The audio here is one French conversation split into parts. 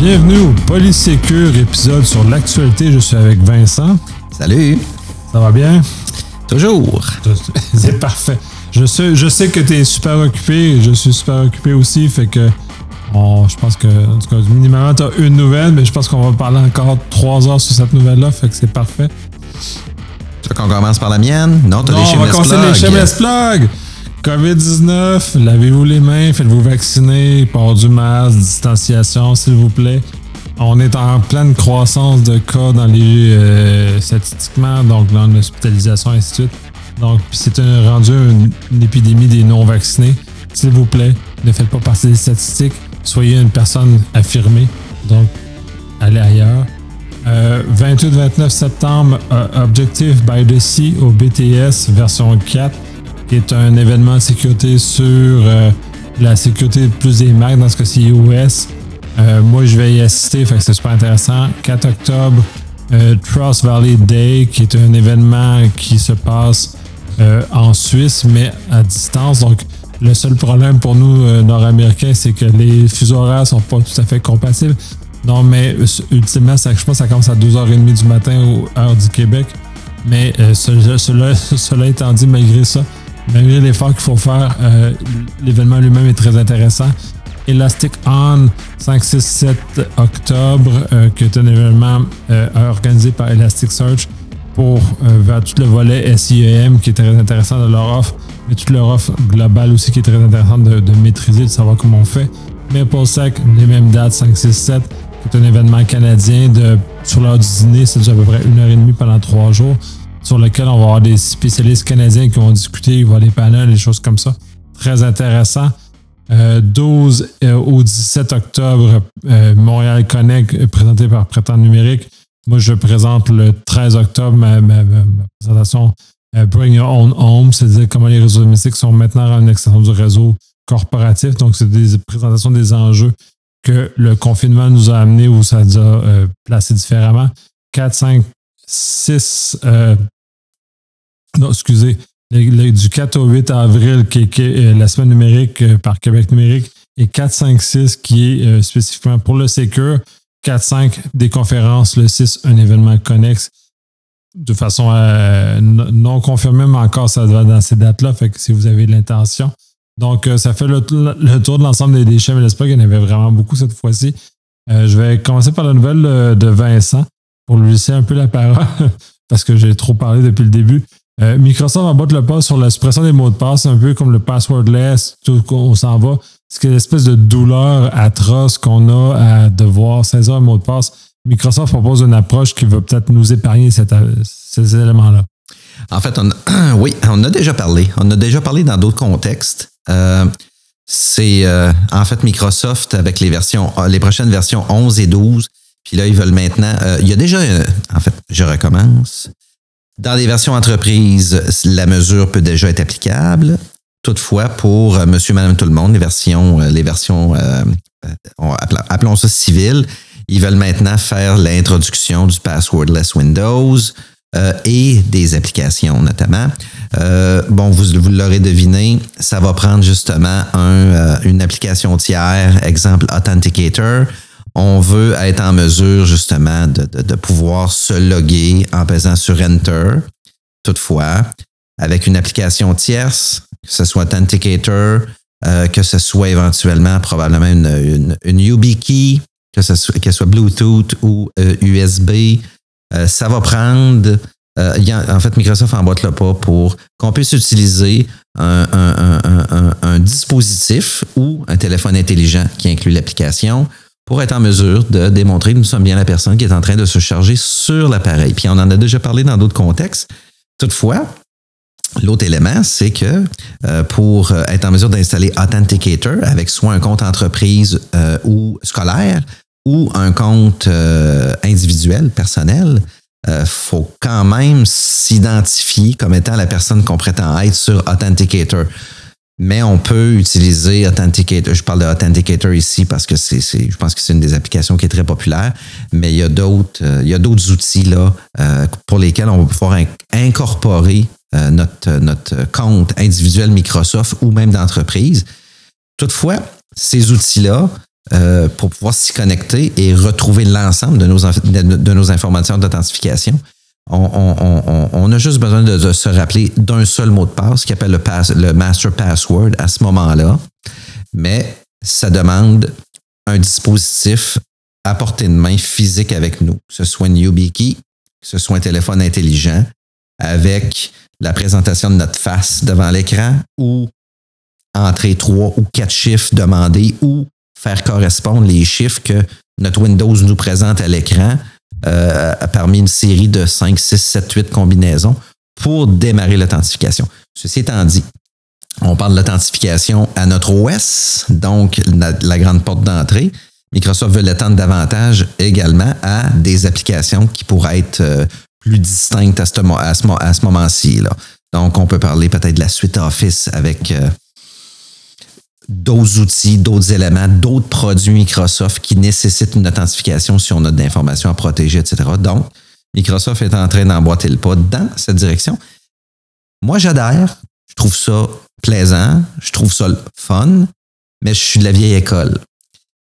Bienvenue au Polysécure, épisode sur l'actualité. Je suis avec Vincent. Salut. Ça va bien? Toujours. C'est parfait. Je sais, je sais que tu es super occupé. Je suis super occupé aussi. Fait que je pense que, en tout cas, minimum, tu as une nouvelle, mais je pense qu'on va parler encore trois heures sur cette nouvelle-là. Fait que c'est parfait. Tu veux qu'on commence par la mienne? Non, tu as les shameless On va commencer les shameless plugs. COVID-19, lavez-vous les mains, faites-vous vacciner, port du masque, distanciation, s'il vous plaît. On est en pleine croissance de cas dans les euh, statistiquement, donc dans l'hospitalisation, ainsi de suite. Donc, c'est rendu une, épidémie des non-vaccinés. S'il vous plaît, ne faites pas partie des statistiques. Soyez une personne affirmée. Donc, allez ailleurs. 28-29 euh, septembre, euh, Objective by the Sea au BTS version 4 qui est un événement de sécurité sur euh, la sécurité plus des marques, dans ce cas-ci US. Euh, moi, je vais y assister, fait que c'est super intéressant. 4 octobre, euh, Trust Valley Day, qui est un événement qui se passe en Suisse, mais à distance. Donc, le seul problème pour nous, Nord-Américains, c'est que les fuseaux horaires sont pas tout à fait compatibles. Non, mais ultimement, ça, je pense que ça commence à 2h30 du matin, heure du Québec. Mais cela, cela étant dit, malgré ça, malgré l'effort qu'il faut faire, euh, l'événement lui-même est très intéressant. Elastic On 5, 6, 7 octobre, euh, qui est un événement euh, organisé par Elasticsearch pour vers tout le volet SIEM qui est très intéressant de leur offre, mais toute leur offre globale aussi qui est très intéressante de, maîtriser, de savoir comment on fait. MapleSec, les mêmes dates, 5, 6, 7, qui est un événement canadien de, sur l'heure du dîner, c'est à peu près une heure et demie pendant trois jours sur lequel on va avoir des spécialistes canadiens qui vont discuter, il va des panels, des choses comme ça. Très intéressant. 12 euh, euh, au 17 octobre, euh, Montréal Connect, présenté par Prétend Numérique. Moi, je présente le 13 octobre ma, présentation Bring Your Own Home, c'est-à-dire comment les réseaux domestiques sont maintenant une extension du réseau corporatif. Donc, c'est des présentations des enjeux que le confinement nous a amenés ou ça nous a placés différemment. 4, 5, 6. Euh, non, excusez. du 4 au 8 avril, qui est, euh, la semaine numérique euh, par Québec numérique, et 4, 5, 6, qui est spécifiquement pour le Secure. 4, 5, des conférences. Le 6, un événement connexe. De façon non confirmée, mais encore, ça va dans ces dates-là. Fait que si vous avez l'intention. Donc, ça fait le, tour de l'ensemble des déchets, mais j'espère qu'il y en avait vraiment beaucoup cette fois-ci. je vais commencer par la nouvelle de Vincent pour lui laisser un peu la parole, parce que j'ai trop parlé depuis le début. Euh, Microsoft emboîte le pas sur la suppression des mots de passe, un peu comme le passwordless, tout on s'en va. C'est l'espèce de douleur atroce qu'on a à devoir saisir un mot de passe. Microsoft propose une approche qui va peut-être nous épargner ces éléments-là. En fait, on, oui, on a déjà parlé. On a déjà parlé dans d'autres contextes. Euh, c'est euh, en fait Microsoft avec les versions, les prochaines versions 11 et 12 puis là, ils veulent maintenant. Euh, il y a déjà, euh, en fait, je recommence. Dans les versions entreprises, la mesure peut déjà être applicable. Toutefois, pour euh, monsieur, madame, tout le monde, les versions, les versions appelons ça civiles, ils veulent maintenant faire l'introduction du passwordless Windows et des applications notamment. bon, vous, l'aurez deviné, ça va prendre justement un, une application tiers, exemple Authenticator, on veut être en mesure justement de, pouvoir se loguer en pesant sur Enter. Toutefois, avec une application tierce, que ce soit Authenticator, euh, que ce soit éventuellement probablement une, une, YubiKey, que ce soit, Bluetooth ou USB, euh, euh, ça va prendre. en fait, Microsoft emboîte le pas pour qu'on puisse utiliser un, dispositif ou un téléphone intelligent qui inclut l'application pour être en mesure de démontrer que nous sommes bien la personne qui est en train de se charger sur l'appareil. Puis on en a déjà parlé dans d'autres contextes. Toutefois, L'autre élément, c'est que euh, pour euh, être en mesure d'installer Authenticator avec soit un compte entreprise euh, ou scolaire ou un compte individuel, personnel, il faut quand même s'identifier comme étant la personne qu'on prétend être sur Authenticator mais on peut utiliser Authenticator. Je parle de Authenticator ici parce que c'est, je pense que c'est une des applications qui est très populaire, mais il y a d'autres, euh, il y a d'autres outils là euh, pour lesquels on va pouvoir incorporer euh, notre, compte individuel Microsoft ou même d'entreprise. Toutefois, ces outils-là pour pouvoir s'y connecter et retrouver l'ensemble de nos informations d'authentification. On, a juste besoin de, se rappeler d'un seul mot de passe qui appelle le, master password à ce moment-là. Mais ça demande un dispositif à portée de main physique avec nous, que ce soit une YubiKey, que ce soit un téléphone intelligent, avec la présentation de notre face devant l'écran ou entrer trois ou quatre chiffres demandés ou faire correspondre les chiffres que notre Windows nous présente à l'écran euh, parmi une série de 5, 6, 7, 8 combinaisons pour démarrer l'authentification. Ceci étant dit, on parle de l'authentification à notre OS, donc la, grande porte d'entrée. Microsoft veut l'étendre davantage également à des applications qui pourraient être euh, plus distinctes à ce, moment-ci. Donc, on peut parler peut-être de la suite Office avec euh, d'autres outils, d'autres éléments, d'autres produits Microsoft qui nécessitent une authentification si on a de l'information à protéger, etc. Donc, Microsoft est en train d'emboîter le pas dans cette direction. Moi, j'adhère. Je trouve ça plaisant. Je trouve ça fun. Mais je suis de la vieille école.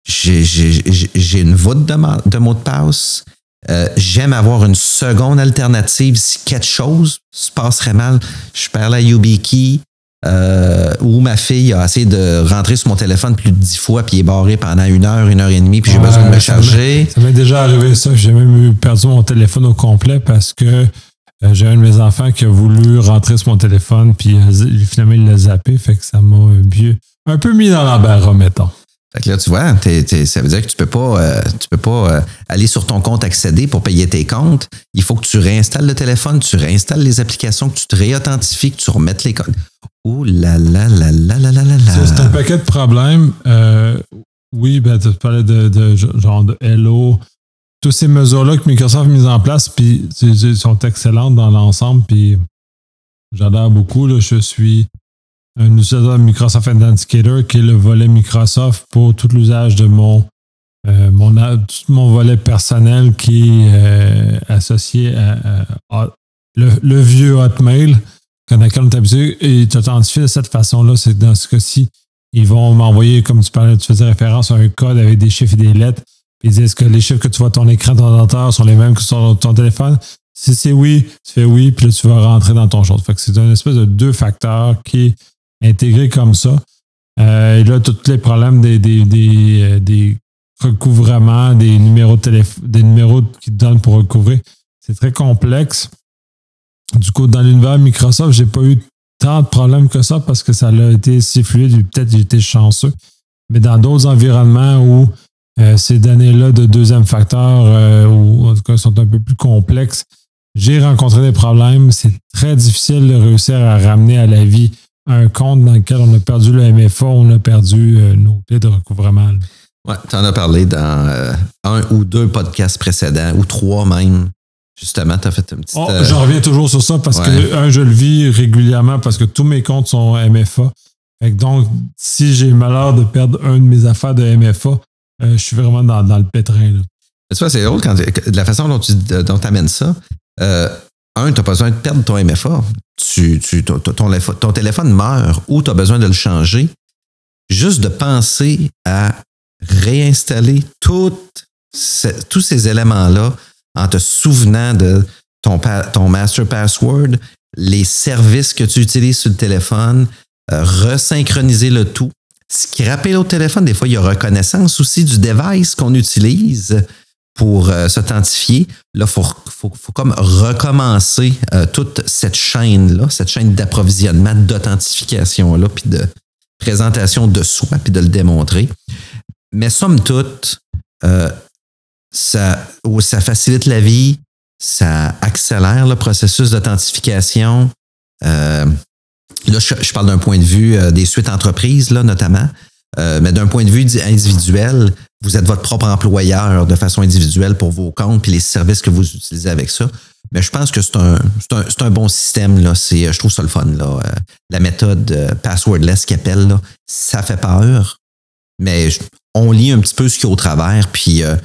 J'ai une voûte de, de mot de passe. Euh, j'aime avoir une seconde alternative si quelque chose se passerait mal. Je perds la YubiKey, euh, où ma fille a essayé de rentrer sur mon téléphone plus de dix fois, puis est barré pendant une heure, une heure et demie, puis j'ai besoin de me charger. Ça m'est déjà arrivé ça. J'ai même perdu mon téléphone au complet parce que euh, j'ai un de mes enfants qui a voulu rentrer sur mon téléphone, puis euh, finalement il l'a zappé, fait que ça m'a un peu mis dans l'embarras, mettons. Fait que là, tu vois, ça veut dire que tu peux pas, euh, tu peux pas euh, aller sur ton compte accéder pour payer tes comptes. Il faut que tu réinstalles le téléphone, tu réinstalles les applications, que tu te réauthentifies, que tu remettes les codes. Ouh là là là là là là là là. C'est un paquet de problèmes. Euh, oui, ben, tu parlais de, de, genre de Hello. Toutes ces mesures-là que Microsoft a mises en place, puis sont excellentes dans l'ensemble, puis j'adore beaucoup. Je suis un utilisateur Microsoft Authenticator qui est le volet Microsoft pour tout l'usage de mon, euh, mon, mon volet personnel qui est euh, associé à, le, vieux Hotmail dans lequel on est habitué et t'authentifies de cette façon-là. C'est dans ce cas-ci, ils vont m'envoyer, comme tu parlais, tu faisais référence à un code avec des chiffres et des lettres. Puis ils disent que les chiffres que tu vois sur ton écran, ton ordinateur sont les mêmes que sur ton téléphone. Si c'est oui, tu fais oui, puis là, tu vas rentrer dans ton chose. Fait que c'est une espèce de deux facteurs qui intégré comme ça. Euh, et là, tous les problèmes des, des, des, euh, recouvrements, des numéros de téléphone, des numéros qui te donnent pour recouvrir, c'est très complexe. Du coup, dans l'univers Microsoft, j'ai pas eu tant de problèmes que ça parce que ça a été si fluide, peut-être j'ai été chanceux. Mais dans d'autres environnements où euh, ces données-là de deuxième facteur, ou en tout cas sont un peu plus complexes, j'ai rencontré des problèmes. C'est très difficile de réussir à ramener à la vie un compte dans lequel on a perdu le MFA, on a perdu euh, nos clés de recouvrement. Oui, tu en as parlé dans euh, un ou deux podcasts précédents, ou trois même. Justement, tu as fait un petit. Oh, euh, J'en reviens toujours sur ça parce que, un, je le vis régulièrement parce que tous mes comptes sont MFA. donc, si j'ai le malheur de perdre un de mes affaires de MFA, je suis vraiment dans, le pétrin. Tu vois, c'est drôle quand, de la façon dont tu dont amènes ça tu as besoin de perdre ton MFA. Ton, téléphone meurt ou tu as besoin de le changer. Juste de penser à réinstaller tous ces éléments-là en te souvenant de ton, ton master password, les services que tu utilises sur le téléphone, euh, resynchroniser le tout. Scraper l'autre téléphone, des fois, il y a reconnaissance aussi du device qu'on utilise pour euh, s'authentifier. Là, il faut, faut, comme recommencer euh, toute cette chaîne-là, cette chaîne d'approvisionnement, d'authentification-là, puis de présentation de soi, puis de le démontrer. Mais somme toute, euh, ça, ça facilite la vie, ça accélère le processus d'authentification. là, je, parle d'un point de vue des suites entreprises, là, notamment. mais d'un point de vue individuel, vous êtes votre propre employeur de façon individuelle pour vos comptes et les services que vous utilisez avec ça. Mais je pense que c'est un, un, un, bon système. Là. Je trouve ça le fun. Là. Euh, la méthode euh, passwordless qui appelle, là, ça fait peur. Mais on lit un petit peu ce qu'il y a au travers. Puis euh,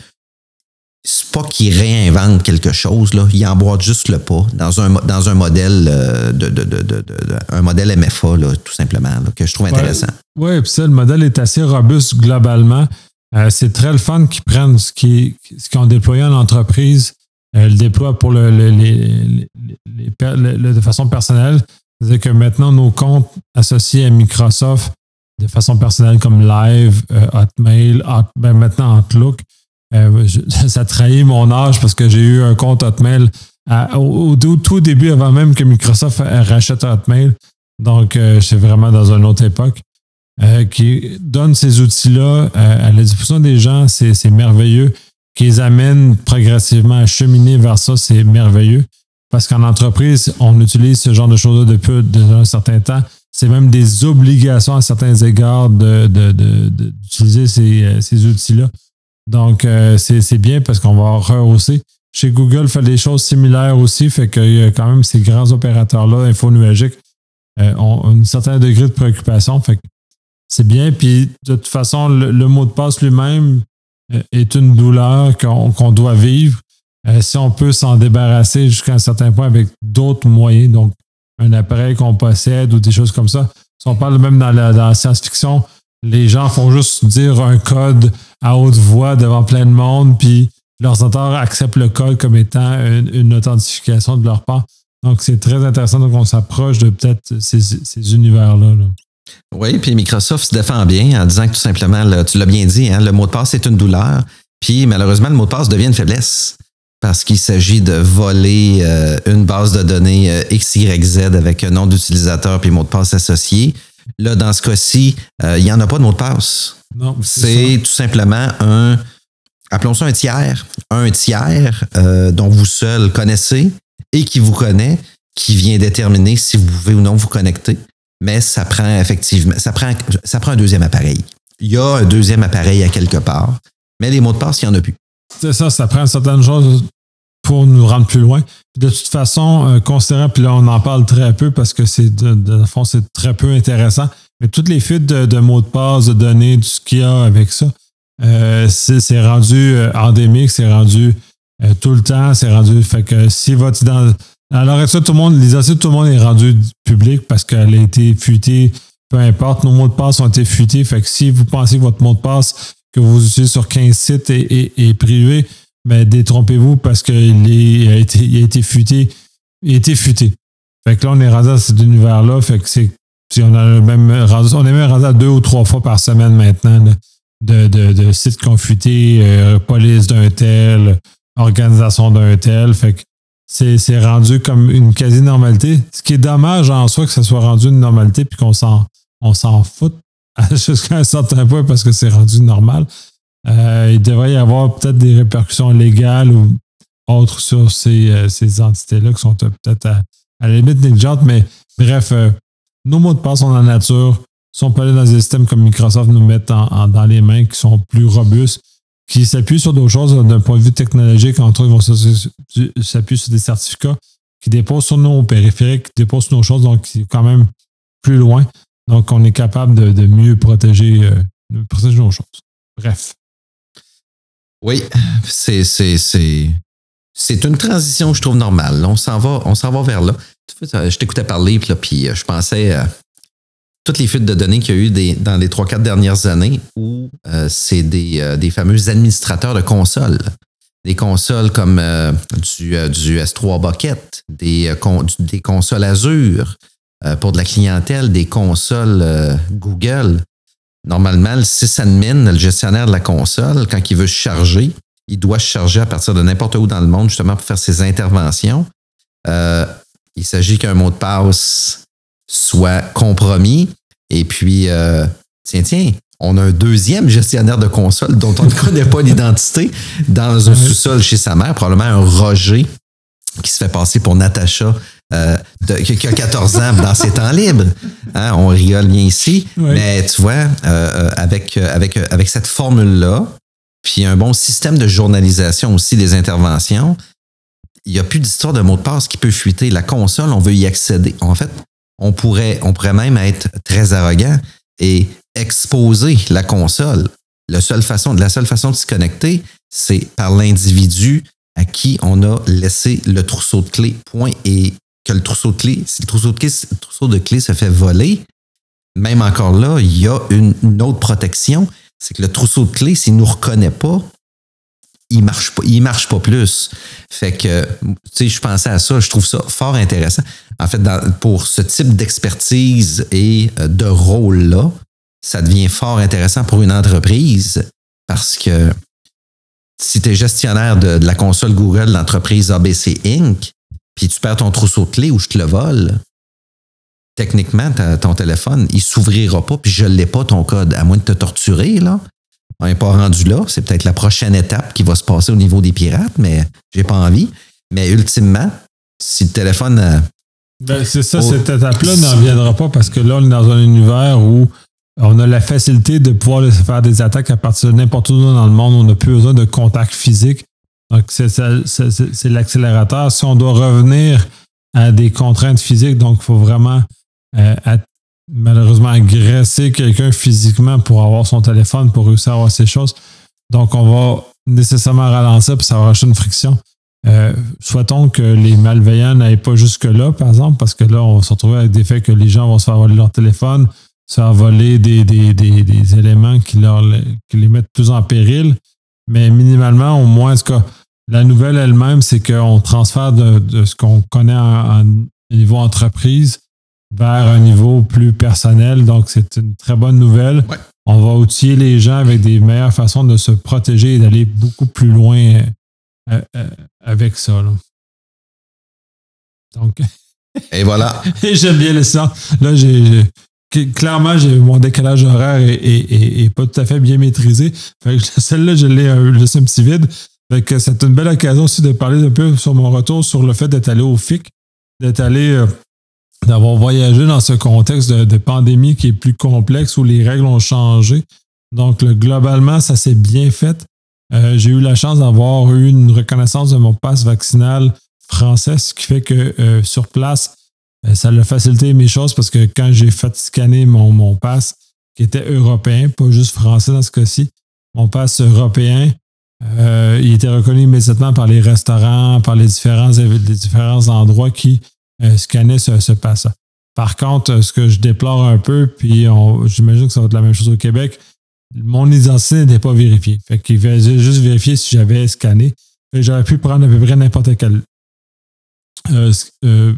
c'est pas qu'il réinvente quelque chose. Là. Il emboîte juste le pas dans un, dans un modèle de, de, de, de un modèle MFA, là, tout simplement, que je trouve intéressant. Oui, puis ça, le modèle est assez robuste globalement. Euh, c'est très le fun qu'ils prennent ce qu'ils ce ont déployé en entreprise, euh, le déploient pour le, de façon personnelle. C'est-à-dire que maintenant, nos comptes associés à Microsoft de façon personnelle comme Live, Hotmail, ben maintenant Outlook, ça trahit mon âge parce que j'ai eu un compte Hotmail au, tout début, avant même que Microsoft rachète Hotmail. Donc, euh, c'est vraiment dans une autre époque. Euh, qui donne ces outils-là euh, à la disposition des gens, c'est merveilleux. Qui les amène progressivement à cheminer vers ça, c'est merveilleux. Parce qu'en entreprise, on utilise ce genre de choses-là depuis, un certain temps. C'est même des obligations à certains égards d'utiliser de, ces, ces outils-là. Donc, c'est bien parce qu'on va rehausser. Chez Google, fait des choses similaires aussi, fait qu'il y a quand même ces grands opérateurs-là, info euh, ont un certain degré de préoccupation. Fait c'est bien. Puis de toute façon, le, mot de passe lui-même euh, est une douleur qu'on doit vivre. Euh, si on peut s'en débarrasser jusqu'à un certain point avec d'autres moyens, donc un appareil qu'on possède ou des choses comme ça. Si on parle même dans la science-fiction, les gens font juste dire un code à haute voix devant plein de monde, puis l'ordinateur accepte le code comme étant une, authentification de leur part. Donc, c'est très intéressant qu'on s'approche de peut-être ces, univers-là. Oui, puis Microsoft se défend bien en disant que tout simplement, tu l'as bien dit, hein, le mot de passe est une douleur. Puis malheureusement, le mot de passe devient une faiblesse parce qu'il s'agit de voler euh, une base de données euh, XYZ avec un nom d'utilisateur puis mot de passe associé. Là, dans ce cas-ci, euh, il n'y en a pas de mot de passe. Non, c'est tout simplement un, appelons ça un tiers, un tiers euh, dont vous seul connaissez et qui vous connaît, qui vient déterminer si vous pouvez ou non vous connecter. Mais ça prend effectivement, ça prend, ça prend un deuxième appareil. Il y a un deuxième appareil à quelque part, mais les mots de passe, il n'y en a plus. C'est ça, ça prend certaines choses pour nous rendre plus loin. De toute façon, euh, considérant, puis là, on en parle très peu parce que c'est de, fond, c'est très peu intéressant. Mais toutes les fuites de, mots de passe, de données, tout ce qu'il y a avec ça, euh, c'est rendu euh, endémique, c'est rendu tout le temps, c'est rendu. Fait que si votre identité. Alors, ça, tout le monde, l'identité de tout le monde est rendue publique parce qu'elle a été fuitée, peu importe, nos mots de passe ont été fuités. Fait que si vous pensez que votre mot de passe que vous utilisez sur 15 sites est, privé, mais ben, détrompez-vous parce qu'il a été, il a été fuité. Il a été fuité. Fait que là, on est rendu à cet univers-là. Fait que c'est. On, a même on est même rendu à deux ou trois fois par semaine maintenant de, de, de sites confutés, euh, police d'un tel, organisation d'un tel. Fait que c'est rendu comme une quasi-normalité. Ce qui est dommage en soi que ça soit rendu une normalité puis qu'on s'en on s'en fout jusqu'à un certain point parce que c'est rendu normal. Euh, il devrait y avoir peut-être des répercussions légales ou autres sur ces, euh, ces entités-là qui sont peut-être à, la limite négligentes, mais bref, nos mots de passe sont en nature peut aller dans des systèmes comme Microsoft nous mettent dans les mains qui sont plus robustes, qui s'appuient sur d'autres choses d'un point de vue technologique, entre autres, vont s'appuyer sur des certificats qui déposent sur nos périphériques, qui déposent sur nos choses, donc c'est quand même plus loin. Donc, on est capable de, mieux protéger, euh, protéger nos choses. Bref. Oui, c'est, c'est, c'est, une transition, je trouve, normale. On s'en va, on s'en va vers là. Je t'écoutais parler, puis, je pensais toutes les fuites de données qu'il y a eu dans les 3-4 dernières années où euh, c'est des, euh, des, fameux administrateurs de consoles. Des consoles comme euh, du, du, S3 Bucket, des, des consoles Azure pour de la clientèle, des consoles Google. Normalement, le sysadmin, le gestionnaire de la console, quand il veut charger, il doit se charger à partir de n'importe où dans le monde justement pour faire ses interventions. il s'agit qu'un mot de passe soit compromis. Et puis, euh, tiens, tiens, on a un deuxième gestionnaire de console dont on ne connaît pas l'identité dans un sous-sol chez sa mère, probablement un Roger qui se fait passer pour Natacha, euh, qui a 14 ans dans ses temps libres. Hein, on rigole bien ici. Mais tu vois, euh, avec, avec, avec cette formule-là, puis un bon système de journalisation aussi des interventions, il n'y a plus d'histoire de mot de passe qui peut fuiter. La console, on veut y accéder. En fait, on pourrait, on pourrait même être très arrogant et exposer la console. La seule façon, la seule façon de se connecter, c'est par l'individu à qui on a laissé le trousseau de clés. Point. Et que le trousseau de clés, si le trousseau de clés, se fait voler, même encore là, il y a une, autre protection. c'est que le trousseau de clés, s'il ne nous reconnaît pas, il marche pas, il marche pas plus. Fait que, tu sais, je pensais à ça, je trouve ça fort intéressant. En fait, pour ce type d'expertise et euh, de rôle-là, ça devient fort intéressant pour une entreprise parce que si tu es gestionnaire de, la console Google l'entreprise ABC Inc., puis tu perds ton trousseau de clés ou je te le vole, techniquement, ton téléphone, il s'ouvrira pas, puis je l'ai pas ton code, à moins de te torturer, là. On n'est pas rendu là. C'est peut-être la prochaine étape qui va se passer au niveau des pirates, mais j'ai pas envie. Mais ultimement, si le téléphone. Euh, ben, c'est ça, cette étape-là n'en viendra pas parce que là, on est dans un univers où on a la facilité de pouvoir faire des attaques à partir de n'importe où dans le monde. On n'a plus besoin de contact physique. Donc, c'est l'accélérateur. Si on doit revenir à des contraintes physiques, donc il faut vraiment euh, malheureusement agresser quelqu'un physiquement pour avoir son téléphone, pour réussir à avoir ces choses. Donc, on va nécessairement ralentir, puis ça va rajouter une friction. Euh, souhaitons que les malveillants n'aillent pas jusque-là, par exemple, parce que là, on va se retrouver avec des faits que les gens vont se faire voler leur téléphone, se faire voler des, des, éléments qui, leur, qui les mettent plus en péril. Mais minimalement, au moins, que la nouvelle elle-même, c'est qu'on transfère de, ce qu'on connaît en, niveau entreprise vers un niveau plus personnel. Donc, c'est une très bonne nouvelle. On va outiller les gens avec des meilleures façons de se protéger et d'aller beaucoup plus loin euh, euh, avec ça. Donc. Et voilà. et j'aime bien le sens. Là, j'ai. Clairement, mon décalage horaire est, pas tout à fait bien maîtrisé. Celle-là, je l'ai laissé un petit vide. c'est une belle occasion aussi de parler un peu sur mon retour sur le fait d'être allé au FIC, d'être allé euh, d'avoir voyagé dans ce contexte de, pandémie qui est plus complexe où les règles ont changé. Donc, globalement, ça s'est bien fait. Euh, j'ai eu la chance d'avoir eu une reconnaissance de mon passe vaccinal français, ce qui fait que euh, sur place, euh, ça a facilité mes choses parce que quand j'ai fait mon, mon passe, qui était européen, pas juste français dans ce cas-ci, mon passe européen, il était reconnu immédiatement par les restaurants, par les différents endroits qui euh, scanner ce, ce pass Par contre, euh, ce que je déplore un peu, puis j'imagine que ça va être la même chose au Québec, mon identité n'était pas vérifiée. Fait qu'il faisait juste vérifier si j'avais scanné. J'aurais pu prendre à peu près n'importe quel euh,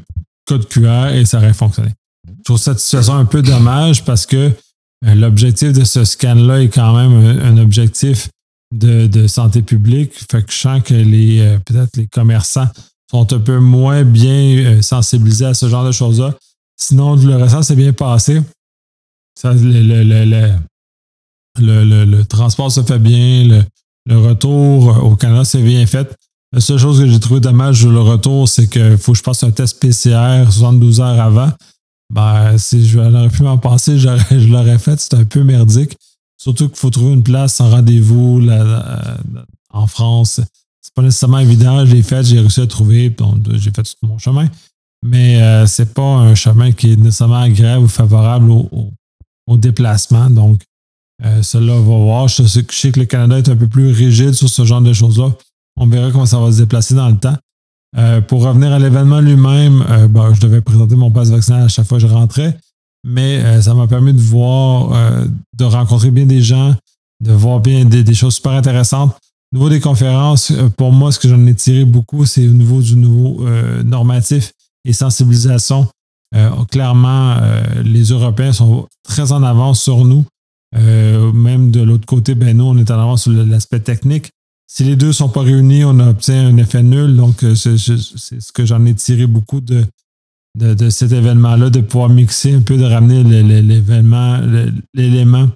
code QR et ça aurait fonctionné. Je trouve cette situation un peu dommage parce que l'objectif de ce scan-là est quand même un, objectif de, de, santé publique. Fait que je sens que les peut-être les commerçants sont un peu moins bien euh, sensibilisés à ce genre de choses-là. Sinon, le reste c'est bien passé. le, transport se fait bien, le, retour au Canada s'est bien fait. La seule chose que j'ai trouvé dommage sur le retour, c'est qu'il faut que je fasse un test PCR 72 heures avant. Ben, si j'aurais pu m'en passer, je l'aurais fait. C'est un peu merdique. Surtout qu'il faut trouver une place en rendez-vous en France pas nécessairement évident. Je l'ai fait, j'ai réussi à trouver, j'ai fait tout mon chemin. Mais euh, c'est pas un chemin qui est nécessairement agréable ou favorable au, déplacement. Donc, euh, cela va voir. Je sais, que le Canada est un peu plus rigide sur ce genre de choses-là. On verra comment ça va se déplacer dans le temps. Euh, pour revenir à l'événement lui-même, ben, je devais présenter mon passe vaccinal à chaque fois que je rentrais, mais ça m'a permis de voir, de rencontrer bien des gens, de voir bien des choses super intéressantes. Au niveau des conférences, euh, pour moi, ce que j'en ai tiré beaucoup, c'est au niveau du nouveau euh, normatif et sensibilisation. Euh, clairement, les Européens sont très en avance sur nous. même de l'autre côté, ben nous, on est en avance sur l'aspect technique. Si les deux ne sont pas réunis, on obtient un effet nul. Donc, c'est ce que j'en ai tiré beaucoup de, de, cet événement-là, de pouvoir mixer un peu, de ramener l'événement, l'élément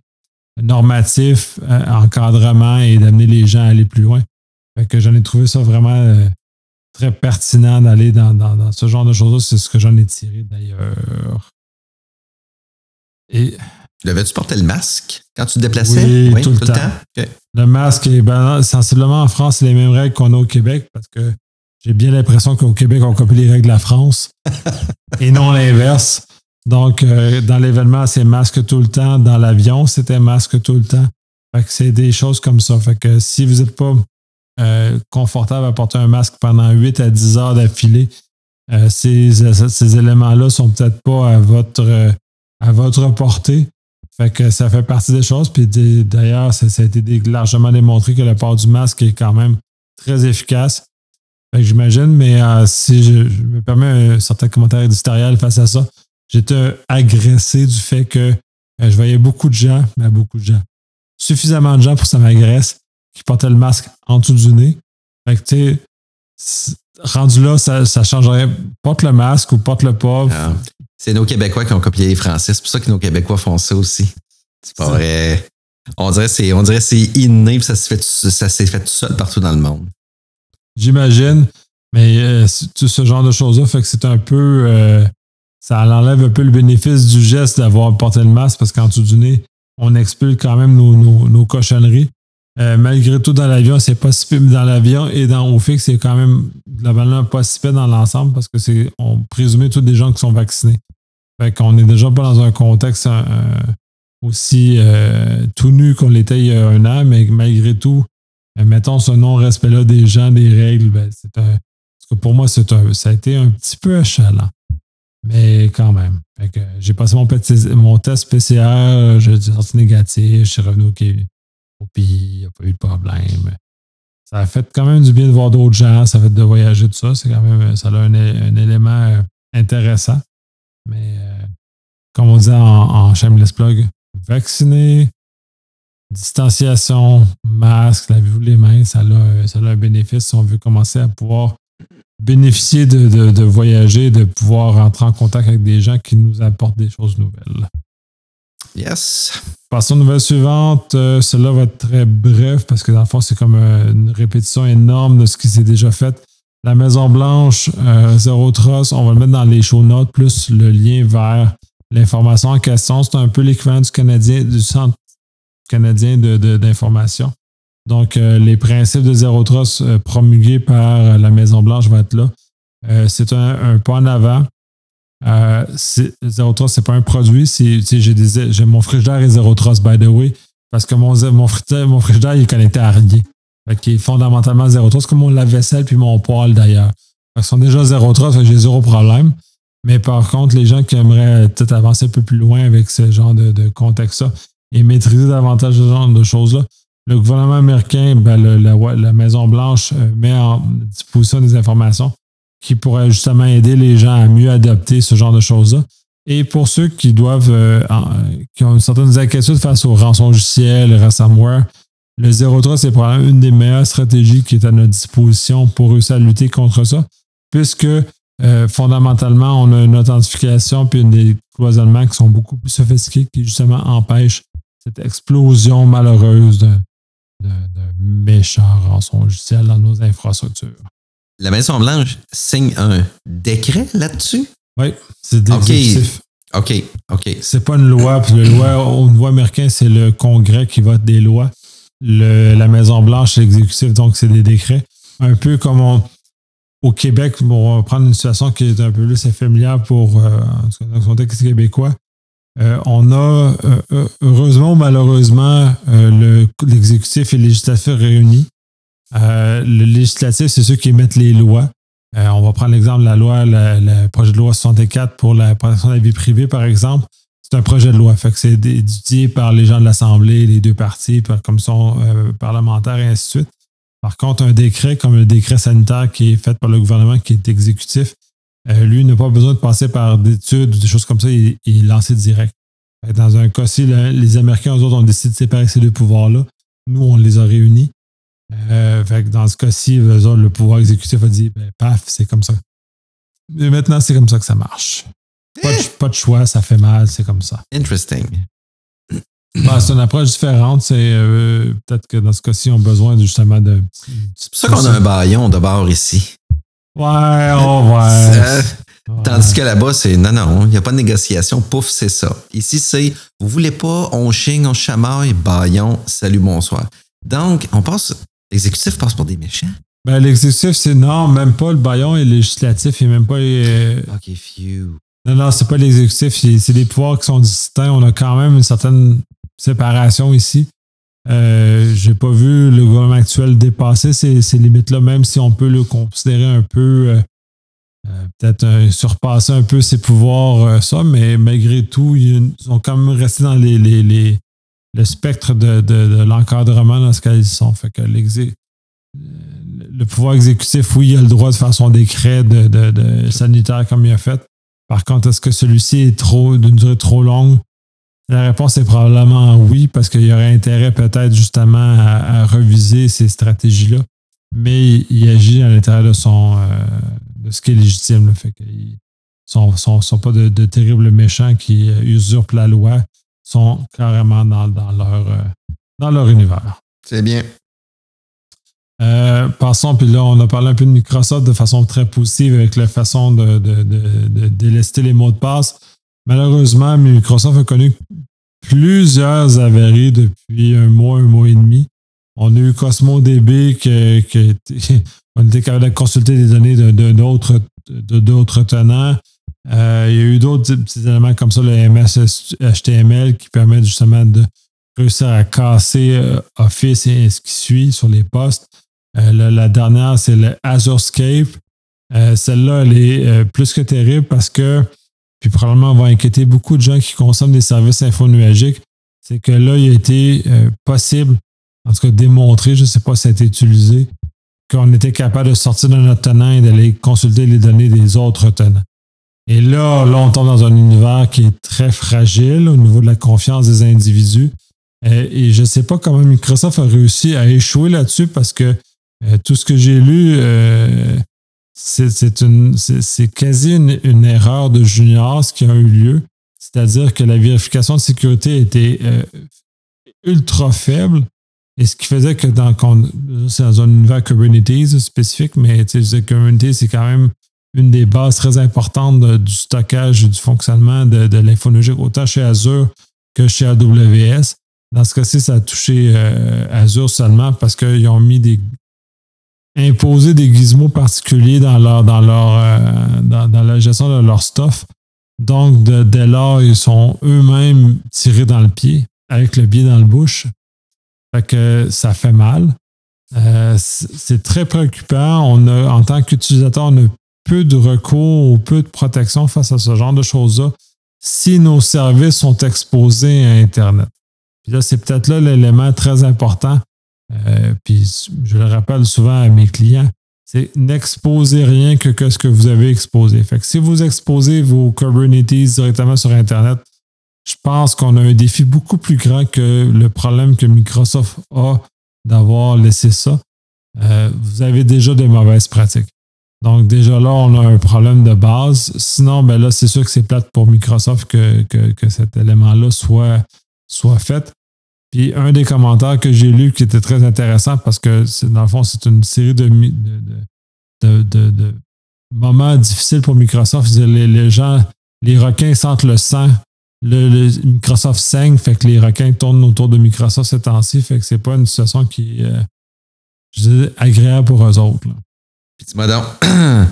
normatif, euh, encadrement et d'amener les gens à aller plus loin. que j'en ai trouvé ça vraiment euh, très pertinent d'aller dans, ce genre de choses-là. C'est ce que j'en ai tiré d'ailleurs. Et. Devais-tu porter le masque quand tu te déplaçais? Oui, tout, le temps. Le masque, est, ben, sensiblement en France, c'est les mêmes règles qu'on a au Québec parce que j'ai bien l'impression qu'au Québec, on copie les règles de la France et non l'inverse. Donc, euh, dans l'événement, c'est masque tout le temps. Dans l'avion, c'était masque tout le temps. Fait que c'est des choses comme ça. Fait que si vous n'êtes pas euh, confortable à porter un masque pendant 8 à 10 heures d'affilée, euh, ces, ces éléments-là sont peut-être pas à votre, à votre portée. Fait que ça fait partie des choses. Puis d'ailleurs, ça, a été largement démontré que le port du masque est quand même très efficace. Fait que j'imagine, mais euh, si je, me permets un certain commentaire éditorial face à ça, j'étais agressé du fait que euh, je voyais beaucoup de gens, mais beaucoup de gens, suffisamment de gens pour que ça m'agresse, qui portaient le masque en dessous du nez. Fait que, tu sais, rendu là, ça, ça changerait. Porte le masque ou porte le pas. Ah. c'est nos Québécois qui ont copié les Français. C'est pour ça que nos Québécois font ça aussi. C'est pas vrai. On dirait c'est on dirait c'est inné ça s'est fait ça s'est fait tout seul partout dans le monde. J'imagine, mais euh, ce genre de choses là fait que c'est un peu euh, ça enlève un peu le bénéfice du geste d'avoir porté le masque parce qu'en dessous du nez, on expulse quand même nos, nos cochonneries. Euh, malgré tout, dans l'avion, c'est pas si Dans l'avion et dans au fixe, c'est quand même globalement pas si dans l'ensemble parce que c'est on présumait tous des gens qui sont vaccinés. Fait qu'on est déjà pas dans un contexte euh, aussi euh, tout nu qu'on l'était il y a un an, mais malgré tout, mettons ce non-respect-là des gens, des règles, ben, c'est un, pour moi, c'est un, ça a été un petit peu achalant. Mais quand même. j'ai passé mon, mon test PCR, j'ai sorti négatif, je suis revenu au puis il n'y a pas eu de problème. Ça a fait quand même du bien de voir d'autres gens, ça a fait de voyager, tout ça. C'est quand même, ça a un, élément euh, intéressant. Mais euh, comme on dit en, en Shameless Plug, vacciner, distanciation, masque, lavez-vous les mains, ça a, ça a un bénéfice si on veut commencer à pouvoir bénéficier de, de, de, voyager, de pouvoir entrer en contact avec des gens qui nous apportent des choses nouvelles. Yes. Passons aux nouvelles suivantes. Euh, cela va être très bref parce que dans le fond, c'est comme euh, une répétition énorme de ce qui s'est déjà fait. La Maison Blanche, euh, Zéro Trust, on va le mettre dans les show notes, plus le lien vers l'information en question. C'est un peu l'équivalent du Canadien, du Centre canadien d'information. De, Donc, les principes de Zéro Trust promulgués par la Maison Blanche vont être là. c'est un, un, pas en avant. Euh, Zero Trust, c'est pas un produit. J'ai mon frigidaire est Zero Trust, by the way, parce que mon, mon, frigidaire, il est connecté à rien. Fait qu'il est fondamentalement Zero Trust, comme mon lave-vaisselle puis mon poêle d'ailleurs. Ils sont déjà Zero Trust, j'ai zéro problème. Mais par contre, les gens qui aimeraient peut-être avancer un peu plus loin avec ce genre de, contexte-là et maîtriser davantage ce genre de choses-là, le gouvernement américain, ben, la Maison-Blanche euh, met en disposition des informations qui pourrait justement aider les gens à mieux adopter ce genre de choses-là. Et pour ceux qui doivent, euh, qui ont certaines inquiétudes face au rançongiciel, le ransomware, le Zero Trust est probablement une des meilleures stratégies qui est à notre disposition pour réussir à lutter contre ça, puisque euh, fondamentalement, on a une authentification puis des cloisonnements qui sont beaucoup plus sophistiqués qui justement empêchent cette explosion malheureuse de, de, de méchants rançongiciels dans nos infrastructures la Maison-Blanche signe un décret là-dessus? Oui, c'est décisif. OK, OK. C'est pas une loi. Puis la loi au niveau américain, c'est le Congrès qui vote des lois. la Maison-Blanche, c'est l'exécutif, donc c'est des décrets. Un peu comme au Québec, on va prendre une situation qui est un peu plus familière pour euh, dans le contexte québécois. Euh, on a, euh, heureusement ou malheureusement, l'exécutif et le législatif réunis euh, le législatif, c'est ceux qui émettent les lois. Euh, on va prendre l'exemple de la loi, le, projet de loi 64 pour la protection de la vie privée, par exemple. C'est un projet de loi. Fait que c'est étudié par les gens de l'Assemblée, les deux partis, par commission euh, parlementaire et ainsi de suite. Par contre, un décret comme le décret sanitaire qui est fait par le gouvernement, qui est exécutif, lui n'a pas besoin de passer par des études ou des choses comme ça, il, est lancé direct. Dans un cas-ci, les Américains, eux autres, ont décidé de séparer ces deux pouvoirs-là. Nous, on les a réunis. Euh, dans ce cas-ci, le pouvoir exécutif a dit ben, paf, c'est comme ça. Mais maintenant, c'est comme ça que ça marche. Pas de, choix, ça fait mal, c'est comme ça. Interesting. Ben, c'est une approche différente. C'est euh, peut-être que dans ce cas-ci, on a besoin justement de. C'est pour ça qu'on a un baillon de bord ici. Ouais, oh, ouais. Tandis que là-bas, c'est non, non, il n'y a pas de négociation, pouf, c'est ça. Ici, c'est vous voulez pas, on chigne, on chamaille, baillon, salut, bonsoir. Donc, on passe L'exécutif passe pour des méchants. Ben, l'exécutif, c'est non, même pas le baillon et le législatif, et même pas. Euh, ok, few. Non, non, c'est pas l'exécutif, c'est des pouvoirs qui sont distincts. On a quand même une certaine séparation ici. Euh, J'ai pas vu le gouvernement actuel dépasser ces, limites-là, même si on peut le considérer un peu. Euh, peut-être surpasser un peu ses pouvoirs, ça, mais malgré tout, ils sont quand même restés dans les, les, le spectre de, l'encadrement dans ce qu'ils sont. Fait que le pouvoir exécutif, oui, il a le droit de faire son décret de, sanitaire comme il a fait. Par contre, est-ce que celui-ci est trop d'une durée trop longue? La réponse est probablement oui, parce qu'il y aurait intérêt peut-être justement à, reviser ces stratégies-là. Mais il, agit à l'intérieur de son euh, de ce qui est légitime. Là. Fait qu'ils sont, sont, pas de, terribles méchants qui usurpent la loi, sont carrément dans, leur, euh, dans leur univers. C'est bien. Euh, passons, puis là, on a parlé un peu de Microsoft de façon très positive avec la façon de, délester les mots de passe. Malheureusement, Microsoft a connu plusieurs avaries depuis un mois, un mois et demi. On a eu CosmoDB qui, qui on était capable de consulter des données d'autres, de, tenants. Euh, il y a eu d'autres petits éléments comme ça, le MS HTML qui permet justement de réussir à casser euh, Office et ce qui suit sur les postes. Euh, la, dernière, c'est le Azurescape. Euh, celle-là, elle est plus que terrible parce que, puis probablement va inquiéter beaucoup de gens qui consomment des services infonuagiques, c'est que là, il a été possible, en tout cas démontré, je ne sais pas si ça a été utilisé, qu'on était capable de sortir de notre tenant et d'aller consulter les données des autres tenants. Et là, là, on tombe dans un univers qui est très fragile au niveau de la confiance des individus. Et je ne sais pas comment Microsoft a réussi à échouer là-dessus parce que euh, tout ce que j'ai lu, euh, c'est quasi une, erreur de junior ce qui a eu lieu. C'est-à-dire que la vérification de sécurité était euh, ultra faible. Et ce qui faisait que dans, c'est dans un univers Kubernetes spécifique, mais Kubernetes, c'est quand même une des bases très importantes du stockage et du fonctionnement de, de autant chez Azure que chez AWS. Dans ce cas-ci, ça a touché Azure seulement parce qu'ils ont mis des, imposer des gizmos particuliers dans leur dans leur euh, dans, la gestion de leur stuff. Donc, dès lors, ils sont eux-mêmes tirés dans le pied, avec le pied dans le bouche. Fait que ça fait mal. Euh, c'est très préoccupant. On a, en tant qu'utilisateur, on a peu de recours ou peu de protection face à ce genre de choses-là si nos services sont exposés à Internet. Puis là, c'est peut-être là l'élément très important. Euh, puis je le rappelle souvent à mes clients, c'est n'exposez rien que, que, ce que vous avez exposé. Fait que si vous exposez vos Kubernetes directement sur Internet, je pense qu'on a un défi beaucoup plus grand que le problème que Microsoft a d'avoir laissé ça. Euh, vous avez déjà des mauvaises pratiques. Donc, déjà là, on a un problème de base. Sinon, ben là, c'est sûr que c'est plate pour Microsoft que, que, cet élément-là soit, soit fait. Puis un des commentaires que j'ai lu qui était très intéressant parce que dans le fond, c'est une série de, de, moments difficiles pour Microsoft. Les, les, gens, les requins sentent le sang. Le, Microsoft saigne, fait que les requins tournent autour de Microsoft ces temps-ci. Fait que c'est pas une situation qui est euh, agréable pour eux autres. Puis dis-moi donc,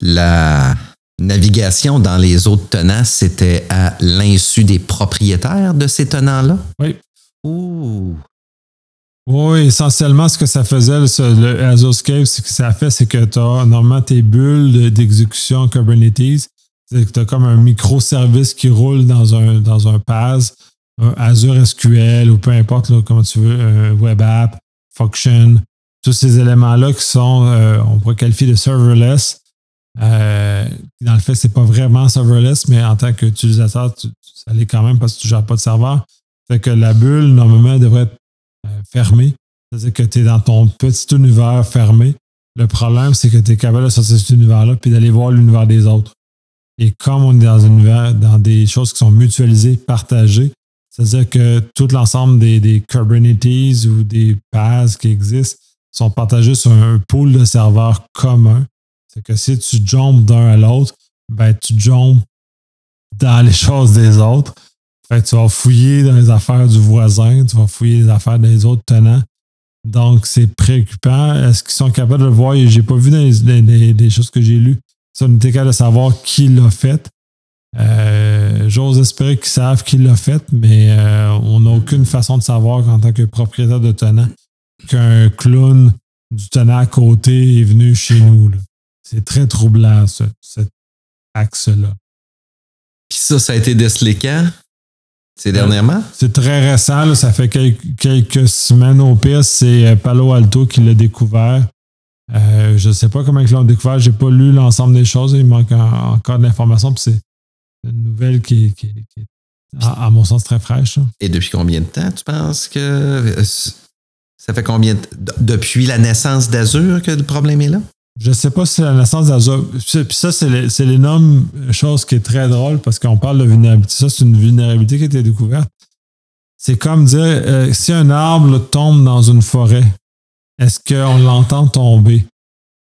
la navigation dans les autres tenants, c'était à l'insu des propriétaires de ces tenants-là? Oui. Oui, essentiellement, ce que ça faisait, le, Azure ce que ça fait, c'est que tu as normalement tes bulles d'exécution Kubernetes. C'est que tu as comme un microservice qui roule dans un, dans un PaaS, Azure SQL ou peu importe comment tu veux, un web app, function, tous ces éléments-là qui sont, euh, on pourrait qualifier de serverless. Euh, dans le fait, c'est pas vraiment serverless, mais en tant qu'utilisateur, ça l'est quand même parce que tu ne gères pas de serveur. Fait que la bulle, normalement, devrait être euh, fermée. C'est-à-dire que tu es dans ton petit univers fermé. Le problème, c'est que tu es capable de sortir de cet univers-là puis d'aller voir l'univers des autres. Et comme on est dans un univers, dans des choses qui sont mutualisées, partagées, c'est-à-dire que tout l'ensemble des, des Kubernetes ou des PaaS qui existent sont partagés sur un pool de serveurs commun. C'est que si tu jumpes d'un à l'autre, ben tu jumpes dans les choses des autres. Fait tu vas fouiller dans les affaires du voisin, tu vas fouiller les affaires des autres tenants. Donc, c'est préoccupant. Est-ce qu'ils sont capables de le voir? J'ai pas vu les, choses que j'ai lues. Ça, on était de savoir qui l'a fait. Euh, j'ose espérer qu'ils savent qui l'a fait, mais euh, on n'a aucune façon de savoir en tant que propriétaire de tenant qu'un clown du tenant à côté est venu chez nous. c'est très troublant, ce, cet axe-là. Puis ça, ça a été décelé quand? C'est dernièrement? C'est très récent, là, ça fait quelques, quelques semaines au pire. C'est euh, Palo Alto qui l'a découvert. Euh, je ne sais pas comment ils l'ont découvert. J'ai pas lu l'ensemble des choses. Il manque en- encore de l'information. C'est une nouvelle qui, qui- qui est, à, à mon sens, très fraîche. Et depuis combien de temps tu penses que. euh, Ça fait combien de... Depuis la naissance d'Azur que le problème est là? Je sais pas si c'est la naissance d'Azure. Puis ça, c'est l'énorme chose qui est très drôle parce qu'on parle de vulnérabilité. Ça, c'est une vulnérabilité qui a été découverte. C'est comme dire euh, si un arbre tombe dans une forêt, est-ce qu'on l'entend tomber?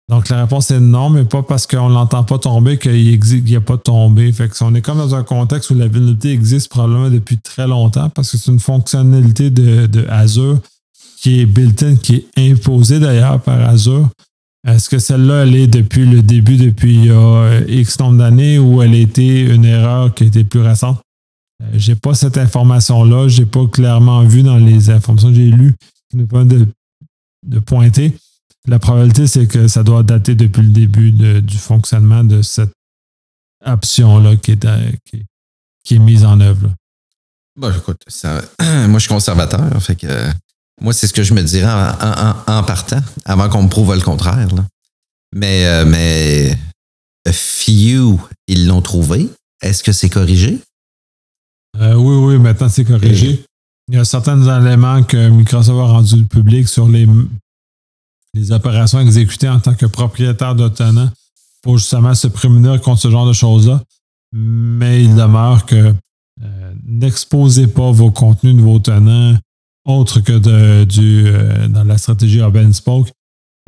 Donc la réponse est non, mais pas parce qu'on ne l'entend pas tomber qu'il n'y a pas tombé. Fait que on est comme dans un contexte où la vulnérabilité existe probablement depuis très longtemps parce que c'est une fonctionnalité de, de Azure qui est built-in, qui est imposée d'ailleurs par Azure. Est-ce que celle-là, elle est depuis le début, depuis euh, X nombre d'années, ou elle a été une erreur qui a été plus récente? Euh, j'ai pas cette information-là. J'ai pas clairement vu dans les informations que j'ai lues qui nous permettent de, pointer. La probabilité, c'est que ça doit dater depuis le début du fonctionnement de cette option-là qui est, euh, mise en œuvre. Bon, écoute, ça- moi, je suis conservateur. Fait que, moi, c'est ce que je me dirais en, en- en- en partant, avant qu'on me prouve le contraire. là. Mais, euh, mais a few, ils l'ont trouvé. Est-ce que c'est corrigé? Euh, oui, oui, maintenant c'est corrigé. Il y a certains éléments que Microsoft a rendus publics sur les, les opérations exécutées en tant que propriétaire de tenant pour justement se prémunir contre ce genre de choses-là. Mais il demeure que euh, n'exposez pas vos contenus de vos tenants autres que de, du, euh, dans la stratégie Hub and Spoke.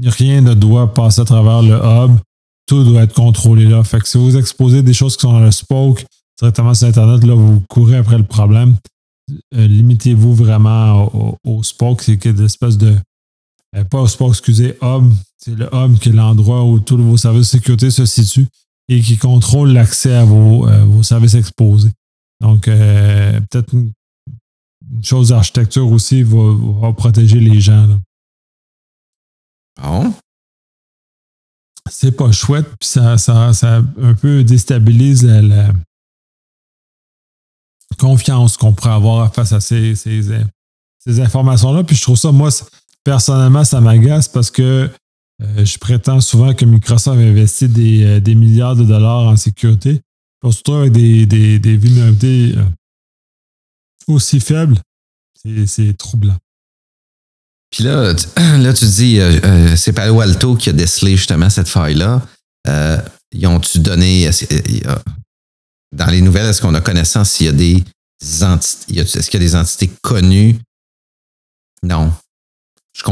Rien ne doit passer à travers le hub. Tout doit être contrôlé là. Fait que si vous exposez des choses qui sont dans le Spoke, directement sur Internet, là, vous courez après le problème. Euh, Limitez-vous vraiment au, au- au Spoke, c'est espèces de. euh, pas au Spoke, excusez, Hub. C'est le Hub qui est l'endroit où tous vos services de sécurité se situent et qui contrôle l'accès à vos, euh, vos services exposés. Donc, euh, peut-être une, une chose d'architecture aussi va, va protéger les gens. là. Bon. c'est pas chouette, puis ça, ça, ça un peu déstabilise la, la confiance qu'on pourrait avoir face à ces, ces, ces informations-là. Puis je trouve ça, moi, personnellement, ça m'agace parce que euh, je prétends souvent que Microsoft investit des, euh, des milliards de dollars en sécurité. Retrouve avec des, des, des vulnérabilités euh, aussi faibles. C'est- troublant. Puis là, tu, là, tu dis, euh, euh, c'est Palo Alto qui a décelé justement cette faille-là. Euh, ils ont-tu donné. dans les nouvelles, est-ce qu'on a connaissance s'il y a des entités. Est-ce qu'il y a des entités connues? Non. Je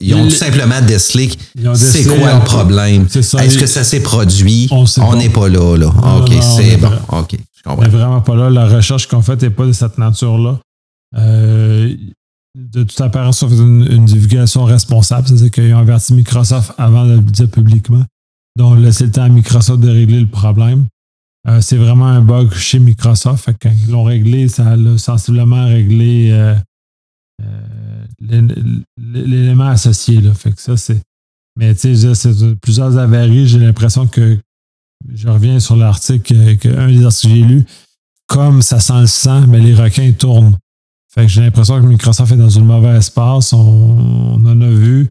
ils ont Les- tout simplement décelé. C'est quoi le problème? Est-ce que ça s'est produit? On n'est pas là, là. OK, c'est est bon. OK, je vraiment pas là. La recherche qu'on fait n'est pas de cette nature-là. Euh, de toute apparence, ça fait une, une divulgation responsable. C'est-à-dire qu'ils ont averti Microsoft avant de le dire publiquement. Donc, laisser le temps à Microsoft de régler le problème. Euh, c'est vraiment un bug chez Microsoft. Quand ils l'ont réglé, ça l'a sensiblement réglé euh, l'é- l'élément associé. Là. Fait que ça, c'est. Mais tu sais, c'est plusieurs avaries. J'ai l'impression que je reviens sur l'article un des articles que j'ai lu, comme ça sent le sang, mais les requins tournent. Fait que j'ai l'impression que Microsoft est dans une mauvaise passe. On, en a vu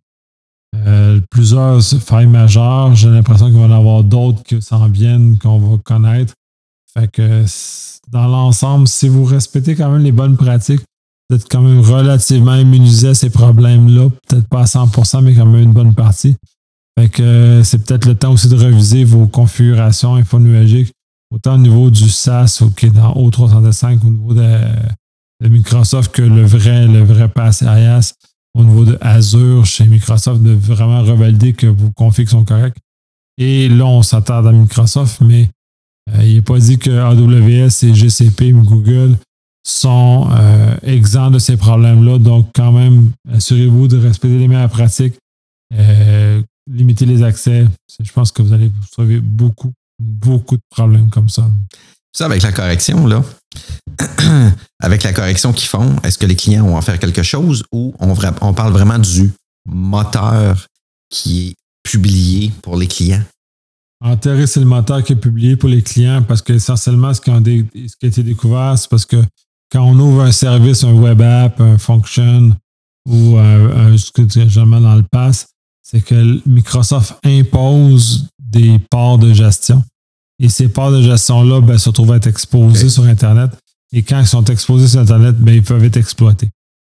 euh, plusieurs failles majeures. J'ai l'impression qu'il va y en avoir d'autres qui s'en viennent, qu'on va connaître. Fait que dans l'ensemble, si vous respectez quand même les bonnes pratiques, vous êtes quand même relativement immunisé à ces problèmes-là. Peut-être pas à 100%, mais quand même une bonne partie. Fait que euh, c'est peut-être le temps aussi de reviser vos configurations infonuagiques, autant au niveau du SaaS qui est dans O365 au niveau de, de Microsoft que le vrai, le vrai pass IaaS au niveau de Azure chez Microsoft, de vraiment revalider que vos configs sont corrects. Et là, on s'attarde à Microsoft, mais euh, il n'est pas dit que AWS et GCP, Google sont euh, exempts de ces problèmes-là. Donc, quand même, assurez-vous de respecter les meilleures pratiques. Euh, limiter les accès. Je pense que vous allez vous sauver beaucoup, beaucoup de problèmes comme ça. Ça, avec la correction, là, avec la correction qu'ils font, est-ce que les clients vont en faire quelque chose ou on, parle vraiment du moteur qui est publié pour les clients? Enterrer, c'est le moteur qui est publié pour les clients parce qu'essentiellement, ce, qui ce qui a été découvert, c'est parce que quand on ouvre un service, un web app, un function ou un, ce que généralement dans le pass, c'est que Microsoft impose des parts de gestion. Et ces parts de gestion-là ben, se trouvent être exposées sur Internet. Et quand ils sont exposés sur Internet, ben, ils peuvent être exploités.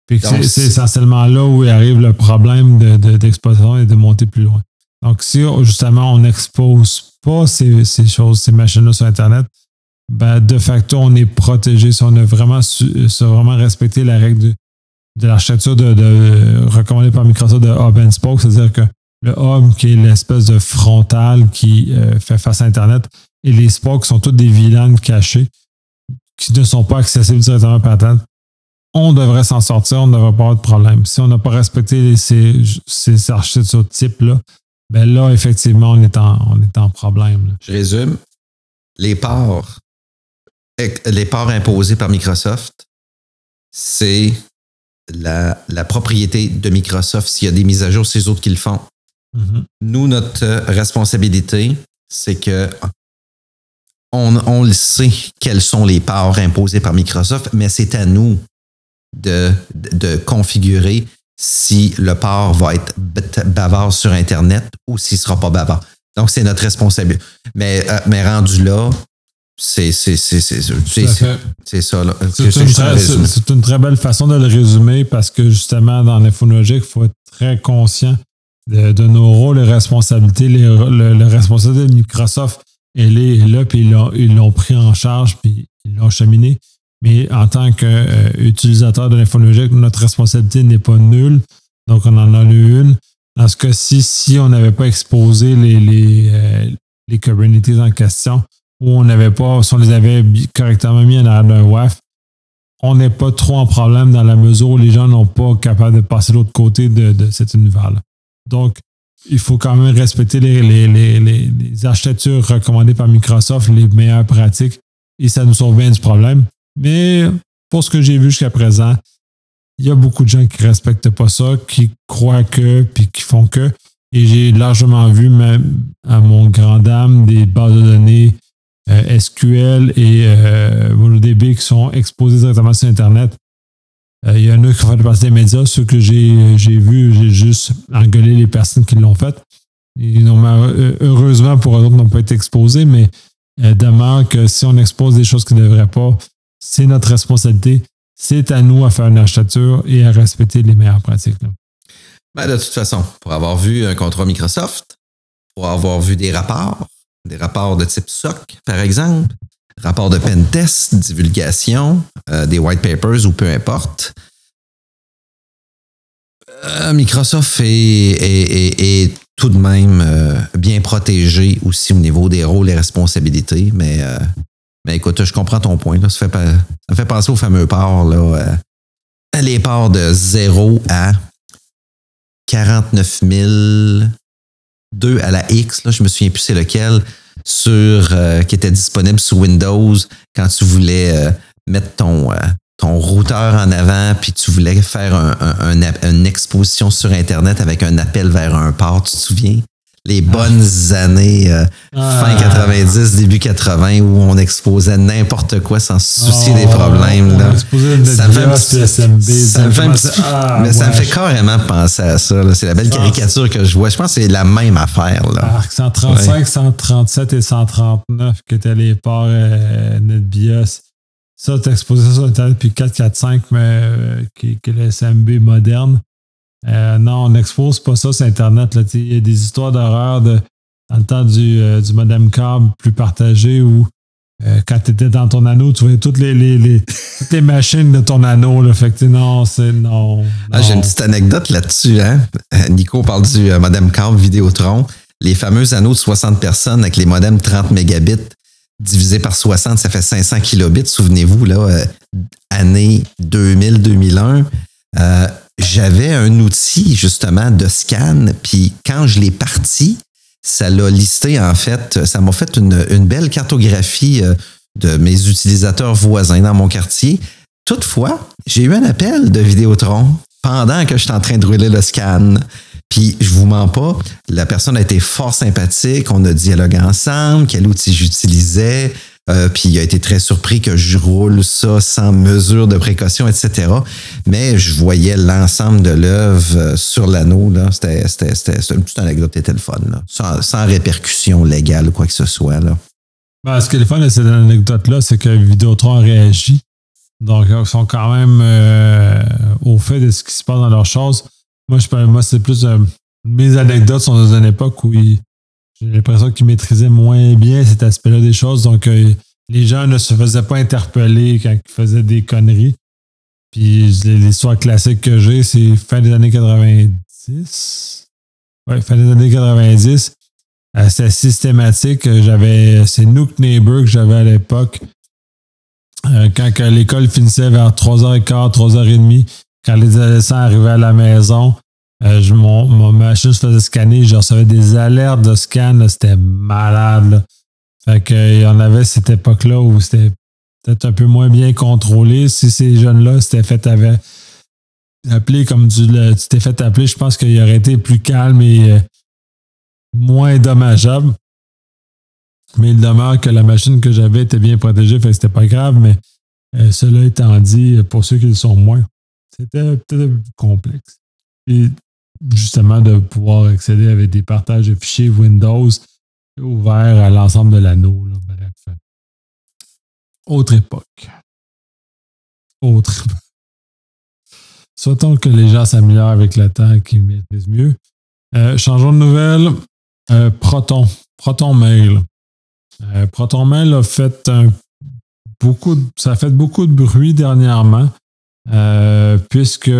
c'est essentiellement là où arrive le problème d'exploitation et de monter plus loin. Donc, si justement on n'expose pas ces, choses, ces machines-là sur Internet, ben, de facto, on est protégé si on a vraiment, vraiment respecté la règle de, de l'architecture de, recommandée par Microsoft de Hub and Spoke, c'est-à-dire que le hub qui est l'espèce de frontal qui euh, fait face à Internet et les spokes sont toutes des VLAN cachés qui ne sont pas accessibles directement par Internet. On devrait s'en sortir, on ne devrait pas avoir de problème. Si on n'a pas respecté ces, ces architectures type-là, ben là, effectivement, on est en, on est en problème. Je résume. Les parts, les parts imposées par Microsoft, c'est la, propriété de Microsoft. S'il y a des mises à jour, c'est eux autres qui le font. Mm-hmm. Nous, notre responsabilité, c'est que on, le sait quelles sont les parts imposées par Microsoft, mais c'est à nous de, de, configurer si le port va être bavard sur Internet ou s'il ne sera pas bavard. Donc, c'est notre responsabilité. Mais, euh, mais rendu là, c'est ça. C'est une, très belle façon de le résumer parce que justement, dans l'infonologique, il faut être très conscient de, nos rôles et responsabilités. Les, le, responsable de Microsoft, elle est là, puis ils l'ont pris en charge, puis ils l'ont cheminé. Mais en tant qu'utilisateur de l'infonologique, notre responsabilité n'est pas nulle. Donc, on en a eu une. Dans ce cas-ci, si on n'avait pas exposé les, les, euh, les Kubernetes en question, ou on n'avait pas, si on les avait correctement mis en arrière d'un WAF, on n'est pas trop en problème dans la mesure où les gens n'ont pas capable de passer de l'autre côté de, de cet univers-là. Donc, il faut quand même respecter les, architectures recommandées par Microsoft, les meilleures pratiques, et ça nous sauve bien du problème. Mais pour ce que j'ai vu jusqu'à présent, il y a beaucoup de gens qui ne respectent pas ça, qui croient que, puis qui font que. Et j'ai largement vu, même à mon grand dame, des bases de données euh, SQL et euh, MongoDB qui sont exposés directement sur Internet. Euh, il y en a qui font partie des médias. Ceux que j'ai vus, j'ai juste engueulé les personnes qui l'ont fait. heureusement, pour eux autres, n'ont pas été exposés, mais demeure que si on expose des choses qui ne devraient pas, c'est notre responsabilité. C'est à nous à faire une architecture et à respecter les meilleures pratiques. Ben, de toute façon, pour avoir vu un contrat Microsoft, pour avoir vu des rapports, des rapports de type SOC, par exemple, rapports de pen test, divulgation, euh, des white papers ou peu importe. Euh, Microsoft est, tout de même euh, bien protégé aussi au niveau des rôles et responsabilités, mais, mais écoute, je comprends ton point. Ça, fait, ça fait penser aux fameux parts, là, les parts de 0 à 49 000 2 à la X, je me souviens plus c'est lequel, sur, euh, qui était disponible sous Windows quand tu voulais euh, mettre ton, euh, ton routeur en avant, puis tu voulais faire un, une exposition sur Internet avec un appel vers un port, tu te souviens? Les bonnes années ah. fin 90, début 80 où on exposait n'importe quoi sans se soucier des oh, problèmes. Là. Ça me fait, ça me fait ah, mais ça me fait carrément penser à ça. C'est la belle ah. caricature que je vois. Je pense que c'est la même affaire. Là. 135, 137 et 139 qui étaient les ports euh, NetBIOS. Ça, tu exposé ça sur Internet, puis 445, mais euh, qui, qui est le SMB moderne. Euh, non, on n'expose pas ça sur Internet. Il y a des histoires d'horreur de, dans le temps du, euh, du modem câble plus partagé où euh, quand tu étais dans ton anneau, tu voyais toutes les, les, toutes les machines de ton anneau. Là. Fait que non, c'est non. Ah, J'ai une petite anecdote là-dessus. Hein? Nico parle du modem câble Vidéotron. Les fameux anneaux de 60 personnes avec les modems 30 mégabits divisé par 60, ça fait 500 kilobits. Souvenez-vous, là, année 2000-2001 j'avais un outil justement de scan, puis quand je l'ai parti, ça l'a listé en fait, ça m'a fait une, belle cartographie euh, de mes utilisateurs voisins dans mon quartier. Toutefois, j'ai eu un appel de Vidéotron pendant que j'étais en train de rouler le scan. Puis je vous mens pas, la personne a été fort sympathique, on a dialogué ensemble, quel outil j'utilisais, euh, puis il a été très surpris que je roule ça sans mesure de précaution, etc. Mais je voyais l'ensemble de l'œuvre euh, sur l'anneau. C'était, une petite anecdote qui était le fun. Là. Sans, répercussion légale ou quoi que ce soit. Là. Ben, ce qui est le fun de cette anecdote-là, c'est que Vidéotron réagit. Donc, ils sont quand même euh, au fait de ce qui se passe dans leurs choses. Moi, je, moi c'est plus. mes anecdotes sont dans une époque où ils, j'ai l'impression qu'ils maîtrisaient moins bien cet aspect-là des choses. Donc, euh, les gens ne se faisaient pas interpeller quand ils faisaient des conneries. Puis, l'histoire classique que j'ai, c'est fin des années 90. Ouais, fin des années 90. Euh, c'est systématique. J'avais, c'est Nook Neighbor que j'avais à l'époque. Euh, quand l'école finissait vers 3h15, 3h30, quand les adolescents arrivaient à la maison, euh, je, mon, ma machine se faisait scanner, je recevais des alertes de scan, c'était malade. Fait que, il y en avait cette époque-là où c'était peut-être un peu moins bien contrôlé. Si ces jeunes-là s'étaient fait appeler comme tu t'es fait appeler, je pense qu'il aurait été plus calme et euh, moins dommageable. Mais il demeure que la machine que j'avais était bien protégée, fait c'était pas grave, mais euh, cela étant dit, pour ceux qui le sont moins, c'était peut-être plus complexe. Justement de pouvoir accéder avec des partages de fichiers Windows ouverts à l'ensemble de l'anneau. Bref. Autre époque. Autre. Souhaitons que les gens s'améliorent avec le temps et qu'ils maîtrisent mieux. Euh, changeons de nouvelle. Euh, Proton. Proton Mail. Euh, Proton Mail a fait beaucoup ça a fait beaucoup de bruit dernièrement, puisque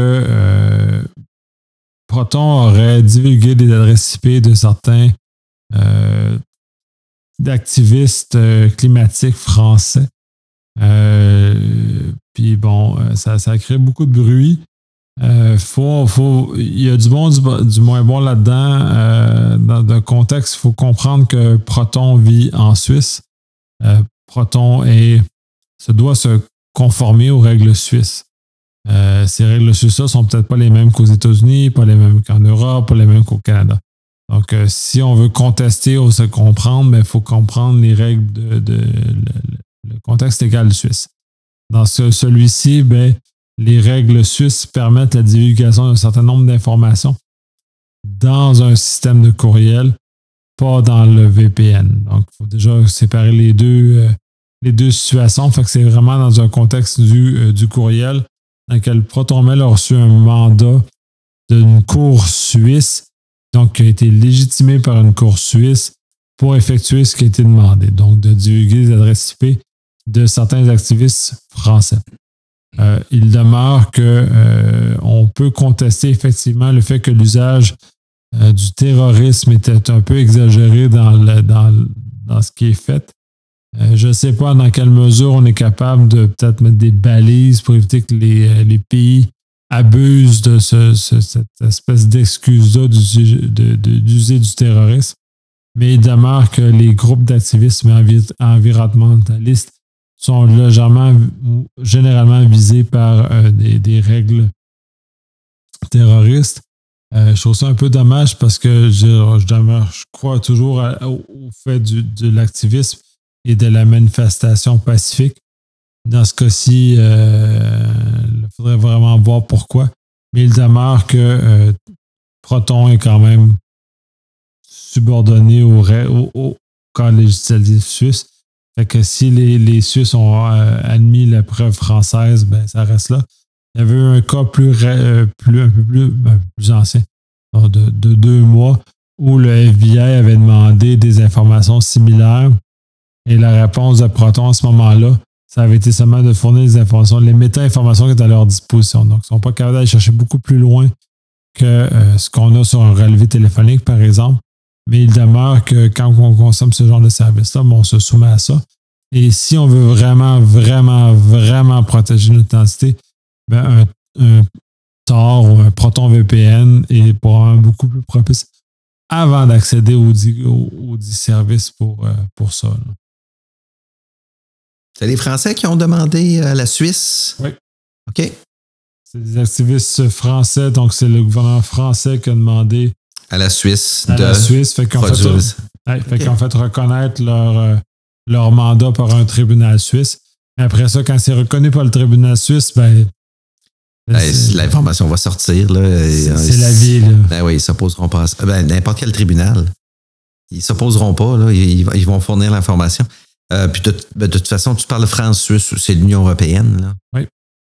Proton aurait divulgué des adresses IP de certains euh, activistes euh, climatiques français. Euh, puis bon, ça, ça a créé beaucoup de bruit. il y a du bon, du, moins bon là-dedans. dans un contexte, il faut comprendre que Proton vit en Suisse. Proton est, se doit se conformer aux règles suisses. Euh, ces règles suisses sont peut-être pas les mêmes qu'aux États-Unis, pas les mêmes qu'en Europe, pas les mêmes qu'au Canada. Donc, euh, si on veut contester ou se comprendre, il ben, faut comprendre les règles de, le, contexte légal suisse. Dans celui-ci, ben, les règles suisses permettent la divulgation d'un certain nombre d'informations dans un système de courriel, pas dans le VPN. Donc, il faut déjà séparer les deux, euh, les deux situations. Fait que c'est vraiment dans un contexte du, du courriel dans lequel ProtonMail a reçu un mandat d'une cour suisse, donc qui a été légitimé par une cour suisse pour effectuer ce qui a été demandé, donc de divulguer les adresses IP de certains activistes français. Euh, il demeure que euh, on peut contester effectivement le fait que l'usage euh, du terrorisme était un peu exagéré dans, le, dans, dans ce qui est fait. Euh, je ne sais pas dans quelle mesure on est capable de peut-être mettre des balises pour éviter que les, euh, pays abusent de cette espèce d'excuse-là d'user du terrorisme. Mais il demeure que les groupes d'activisme environnementalistes sont légèrement, généralement visés par euh, des, règles terroristes. je trouve ça un peu dommage parce que je, je crois toujours au fait de l'activisme et de la manifestation pacifique. Dans ce cas-ci, euh, il faudrait vraiment voir pourquoi. Mais il demeure que euh, Proton est quand même subordonné au, au, au législatif suisse. Fait que si les, Suisses ont euh, admis la preuve française, ben ça reste là. Il y avait eu un cas plus, plus un peu plus, ben, plus ancien, de, deux mois, où le FBI avait demandé des informations similaires et la réponse de Proton à ce moment-là, ça avait été seulement de fournir des informations, les méta-informations qui étaient à leur disposition. Donc, ils ne sont pas capables d'aller chercher beaucoup plus loin que euh, ce qu'on a sur un relevé téléphonique, par exemple. Mais il demeure que quand on consomme ce genre de service-là, ben, on se soumet à ça. Et si on veut vraiment, vraiment, vraiment protéger notre identité, ben un, Tor ou un Proton VPN est probablement beaucoup plus propice avant d'accéder aux au, services pour, euh, pour ça. C'est les Français qui ont demandé à la Suisse? Oui. OK. C'est des activistes français, donc c'est le gouvernement français qui a demandé à la Suisse à de la Suisse. Fait qu'on fait, ouais, fait reconnaître leur, euh, leur mandat par un tribunal suisse. Mais après ça, quand c'est reconnu par le tribunal suisse, ben. Ben, L'information va sortir. là. C'est- euh, la vie, là. Ben oui, ils s'opposeront pas à ça. Ben, n'importe quel tribunal. Ils s'opposeront pas, là. Ils, ils vont fournir l'information. Euh, puis de, ben, de toute façon, tu parles France-Suisse, c'est l'Union européenne, là. Oui.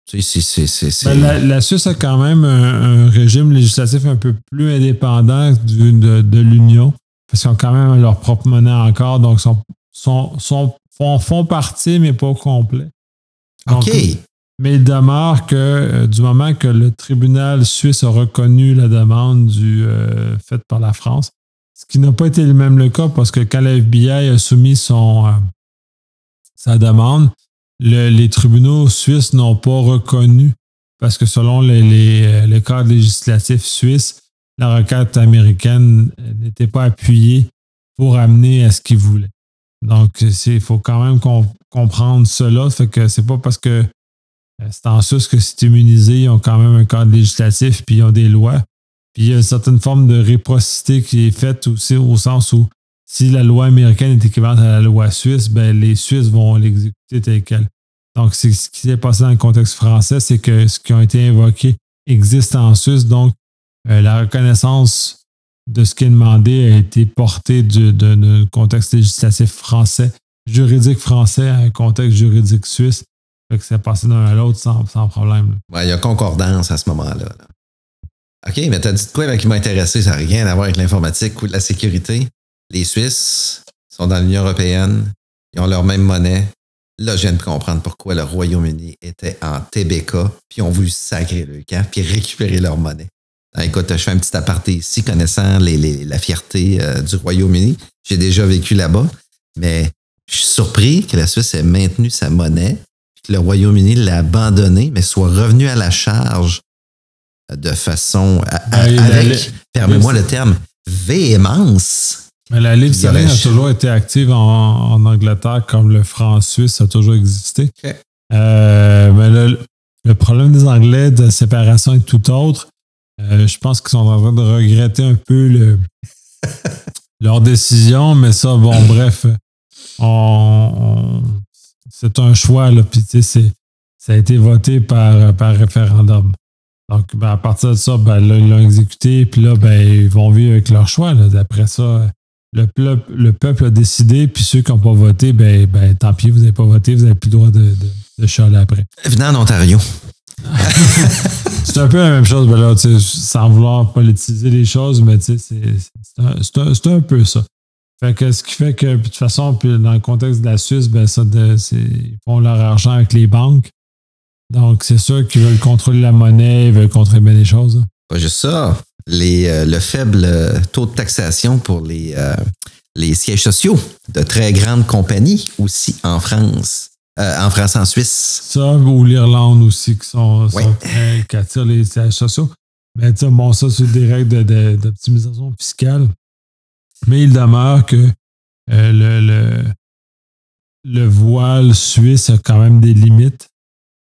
Tu sais, c'est- c'est- c'est- Ben, la, la Suisse a quand même un, un régime législatif un peu plus indépendant du- de, de l'Union, parce qu'ils ont quand même leur propre monnaie encore, donc sont, sont, sont- font, font partie, mais pas au complet. Donc, OK. Mais il demeure que euh, du moment que le tribunal suisse a reconnu la demande du, euh, faite par la France, ce qui n'a pas été le même le cas parce que quand la FBI a soumis son, sa demande, le- les tribunaux suisses n'ont pas reconnu parce que selon les, les, euh, le cadre législatif suisse, la requête américaine euh, n'était pas appuyée pour amener à ce qu'ils voulaient. Donc, il faut quand même com- comprendre cela. Fait que c'est pas parce que euh, c'est en Suisse que c'est immunisé, ils ont quand même un cadre législatif, puis ils ont des lois. Puis il y a une certaine forme de réciprocité qui est faite aussi au sens où si la loi américaine est équivalente à la loi suisse, ben les Suisses vont l'exécuter telle quelle. Donc, ce qui s'est passé dans le contexte français, c'est que ce qui a été invoqué existe en Suisse. Donc, euh, la reconnaissance de ce qui est demandé a été portée du- de- d'un contexte législatif français, juridique français à un contexte juridique suisse. Fait que c'est passé d'un à l'autre sans, problème. il y a concordance à ce moment-là. là. OK, mais t'as dit de quoi qui m'a intéressé? Ça n'a rien à voir avec l'informatique ou la sécurité? Les Suisses sont dans l'Union européenne. Ils ont leur même monnaie. Là, je viens de comprendre pourquoi le Royaume-Uni était en TBK, puis ont voulu sacrer le camp, puis récupérer leur monnaie. Ah, écoute, je fais un petit aparté ici, connaissant les- les- la fierté euh, du Royaume-Uni. J'ai déjà vécu là-bas, mais je suis surpris que la Suisse ait maintenu sa monnaie, puis que le Royaume-Uni l'a abandonnée, mais soit revenu à la charge de façon à- à- Ben, avec, permets-moi le terme, véhémence. Mais la livre Il y aurait- sterling a toujours été active en, en Angleterre comme le franc suisse a toujours existé. Euh, mais le, le problème des Anglais de séparation est tout autre. Euh, je pense qu'ils sont en train de regretter un peu le, leur décision, mais ça, bon, bref, on, on- c'est un choix, là, puis tu sais, c'est- ça a été voté par, par référendum. Donc, ben, à partir de ça, ben, là, ils l'ont exécuté, puis là, ben, ils vont vivre avec leur choix. là. D'après ça, le, peuple- le peuple a décidé, puis ceux qui n'ont pas voté, ben, ben, tant pis, vous n'avez pas voté, vous n'avez plus le droit de, de, de chialer après. Venant en Ontario. C'est un peu la même chose, ben là, sans vouloir politiser les choses, mais c'est c'est un, c'est un- c'est un peu ça. Fait que ce qui fait que, de toute façon, puis dans le contexte de la Suisse, ben ça, de- ils font leur argent avec les banques. Donc, c'est sûr qu'ils veulent contrôler la monnaie, ils veulent contrôler bien les choses. hein. Pas juste ça. Les, euh, le faible euh, taux de taxation pour les, euh, les sièges sociaux de très grandes compagnies aussi en France. Euh, en France, en Suisse. Ça, ou l'Irlande aussi, qui sont, sont Oui. très- qui attirent les sièges sociaux. Mais tu bon, ça, c'est des règles de- de- d'optimisation fiscale. Mais il demeure que euh, le, le, le voile suisse a quand même des limites.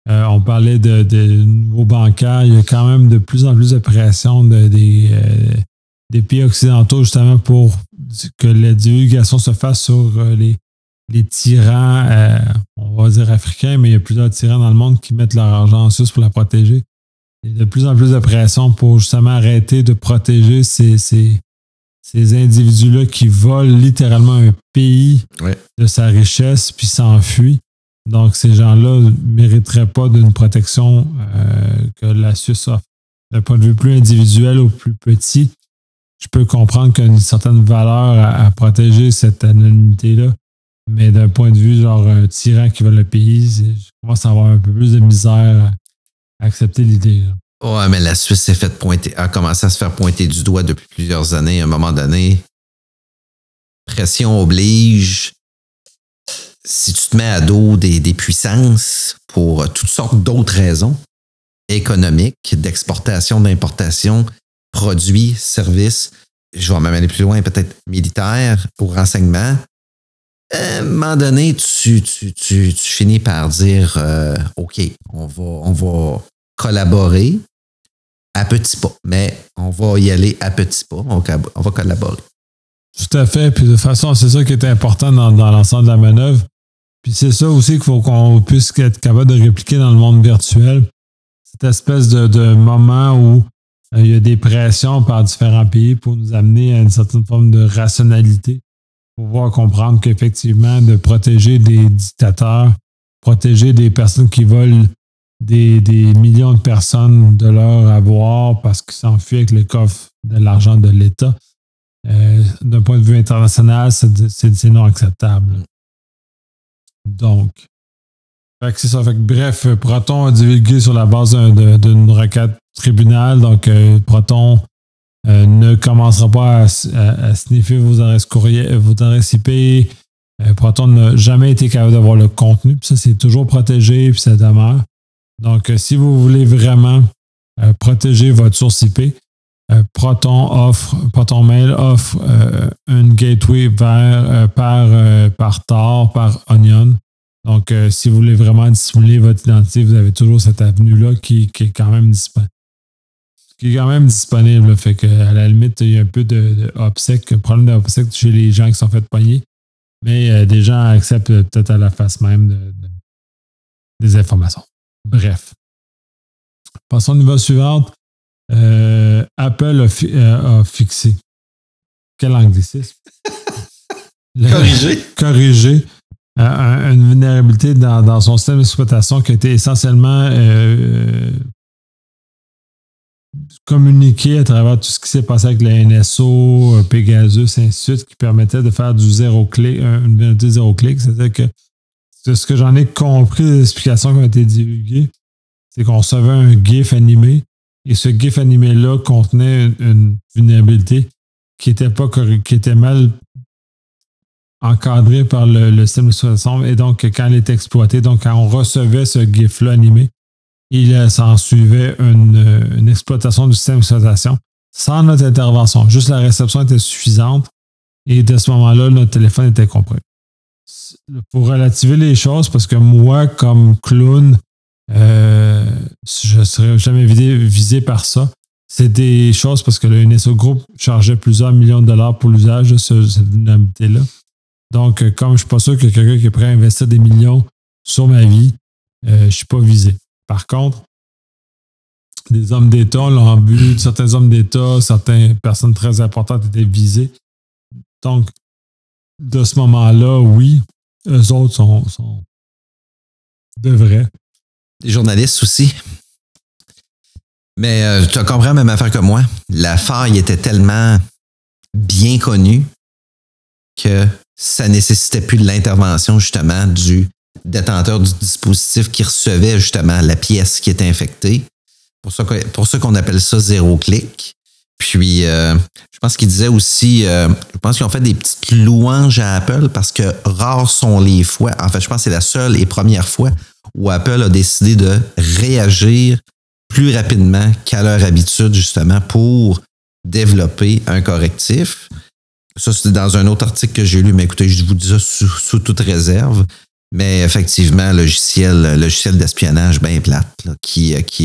Euh, on parlait de, de nouveaux bancaires. Il y a quand même de plus en plus de pression de- des, euh, des pays occidentaux justement pour que la divulgation se fasse sur euh, les, les tyrans, euh, on va dire africains, mais il y a plusieurs tyrans dans le monde qui mettent leur argent en Suisse pour la protéger. Il y a de plus en plus de pression pour justement arrêter de protéger ces, ces, ces individus-là qui volent littéralement un pays Ouais. de sa richesse puis s'enfuient. Donc, ces gens-là ne mériteraient pas d'une protection euh, que la Suisse offre. D'un point de vue plus individuel ou plus petit, je peux comprendre qu'il y a une certaine valeur à, protéger cette anonymité-là. Mais d'un point de vue, genre un tyran qui vole le pays, je commence à avoir un peu plus de misère à accepter l'idée. Ouais, mais la Suisse s'est fait pointer, a commencé à se faire pointer du doigt depuis plusieurs années. À un moment donné, pression oblige. Si tu te mets à dos des, des puissances pour toutes sortes d'autres raisons, économiques, d'exportation, d'importation, produits, services, je vais même aller plus loin, peut-être militaire, pour renseignement. À un moment donné, tu, tu, tu, tu finis par dire euh, OK, on va, on va collaborer, à petits pas. Mais on va y aller à petits pas. On, on va collaborer. Tout à fait. Puis de toute façon, c'est ça qui est important dans, l'ensemble de la manœuvre. Puis c'est ça aussi qu'il faut qu'on puisse être capable de répliquer dans le monde virtuel. Cette espèce de, moment où euh, il y a des pressions par différents pays pour nous amener à une certaine forme de rationalité, pour pouvoir comprendre qu'effectivement, de protéger des dictateurs, protéger des personnes qui volent des, millions de personnes de leur avoir parce qu'ils s'enfuient avec le coffre de l'argent de l'État, euh, d'un point de vue international, c'est non acceptable. Donc, c'est ça. bref, Proton a divulgué sur la base d'une requête tribunal. Donc, euh, Proton euh, ne commencera pas à, sniffer vos adresses courrier, vos adresses IP. Proton n'a jamais été capable d'avoir le contenu. Ça, c'est toujours protégé, puis ça demeure. Donc, si vous voulez vraiment protéger votre source IP, euh, Proton offre, Proton Mail offre euh, une gateway vers, euh, par, par Tor, par Onion. Donc, si vous voulez vraiment dissimuler votre identité, vous avez toujours cette avenue-là qui, est quand même disponible. Qui est quand même disponible. Fait que, à la limite, il y a un peu de, de problème d'obsèque chez les gens qui sont fait pogner. Mais des gens acceptent peut-être à la face même des informations. Bref. Passons au niveau suivant. Euh, Apple euh, a, fixé. Quel anglicisme? corrigé. corrigé. Euh, une vulnérabilité dans, son système d'exploitation qui a été essentiellement communiqué à travers tout ce qui s'est passé avec la NSO, Pegasus, ainsi de suite, qui permettait de faire du zéro clic, une vulnérabilité zéro clic. C'est-à-dire que ce que j'en ai compris des explications qui ont été divulguées, c'est qu'on recevait un GIF animé et ce GIF animé-là contenait une, vulnérabilité qui était, pas qui était mal encadrée par le, système d'exploitation. Et donc, quand elle était exploitée, donc quand on recevait ce GIF-là animé, il s'en suivait une, exploitation du système d'exploitation sans notre intervention. Juste la réception était suffisante. Et de ce moment-là, notre téléphone était compris. Pour relativer les choses, parce que moi, comme clown, euh, je ne serais jamais visé, par ça. C'est des choses parce que le NSO Group chargeait plusieurs millions de dollars pour l'usage de cette vulnérabilité-là. Donc, euh, comme je ne suis pas sûr que quelqu'un qui est prêt à investir des millions sur ma vie, euh, je ne suis pas visé. Par contre, des hommes d'État l'ont certains hommes d'État, certaines personnes très importantes étaient visées. Donc, de ce moment-là, oui, eux autres sont, sont devraient les journalistes aussi. Mais euh, tu as compris la même affaire que moi. La faille était tellement bien connue que ça nécessitait plus de l'intervention justement du détenteur du dispositif qui recevait justement la pièce qui était infectée. Pour ça, qu'on appelle ça zéro clic. Puis, euh, je pense qu'il disait aussi, euh, je pense qu'ils ont fait des petites louanges à Apple parce que rares sont les fois, en fait, je pense que c'est la seule et première fois où Apple a décidé de réagir plus rapidement qu'à leur habitude, justement, pour développer un correctif. Ça, c'était dans un autre article que j'ai lu, mais écoutez, je vous dis ça sous, toute réserve. Mais effectivement, logiciel, logiciel d'espionnage bien plate,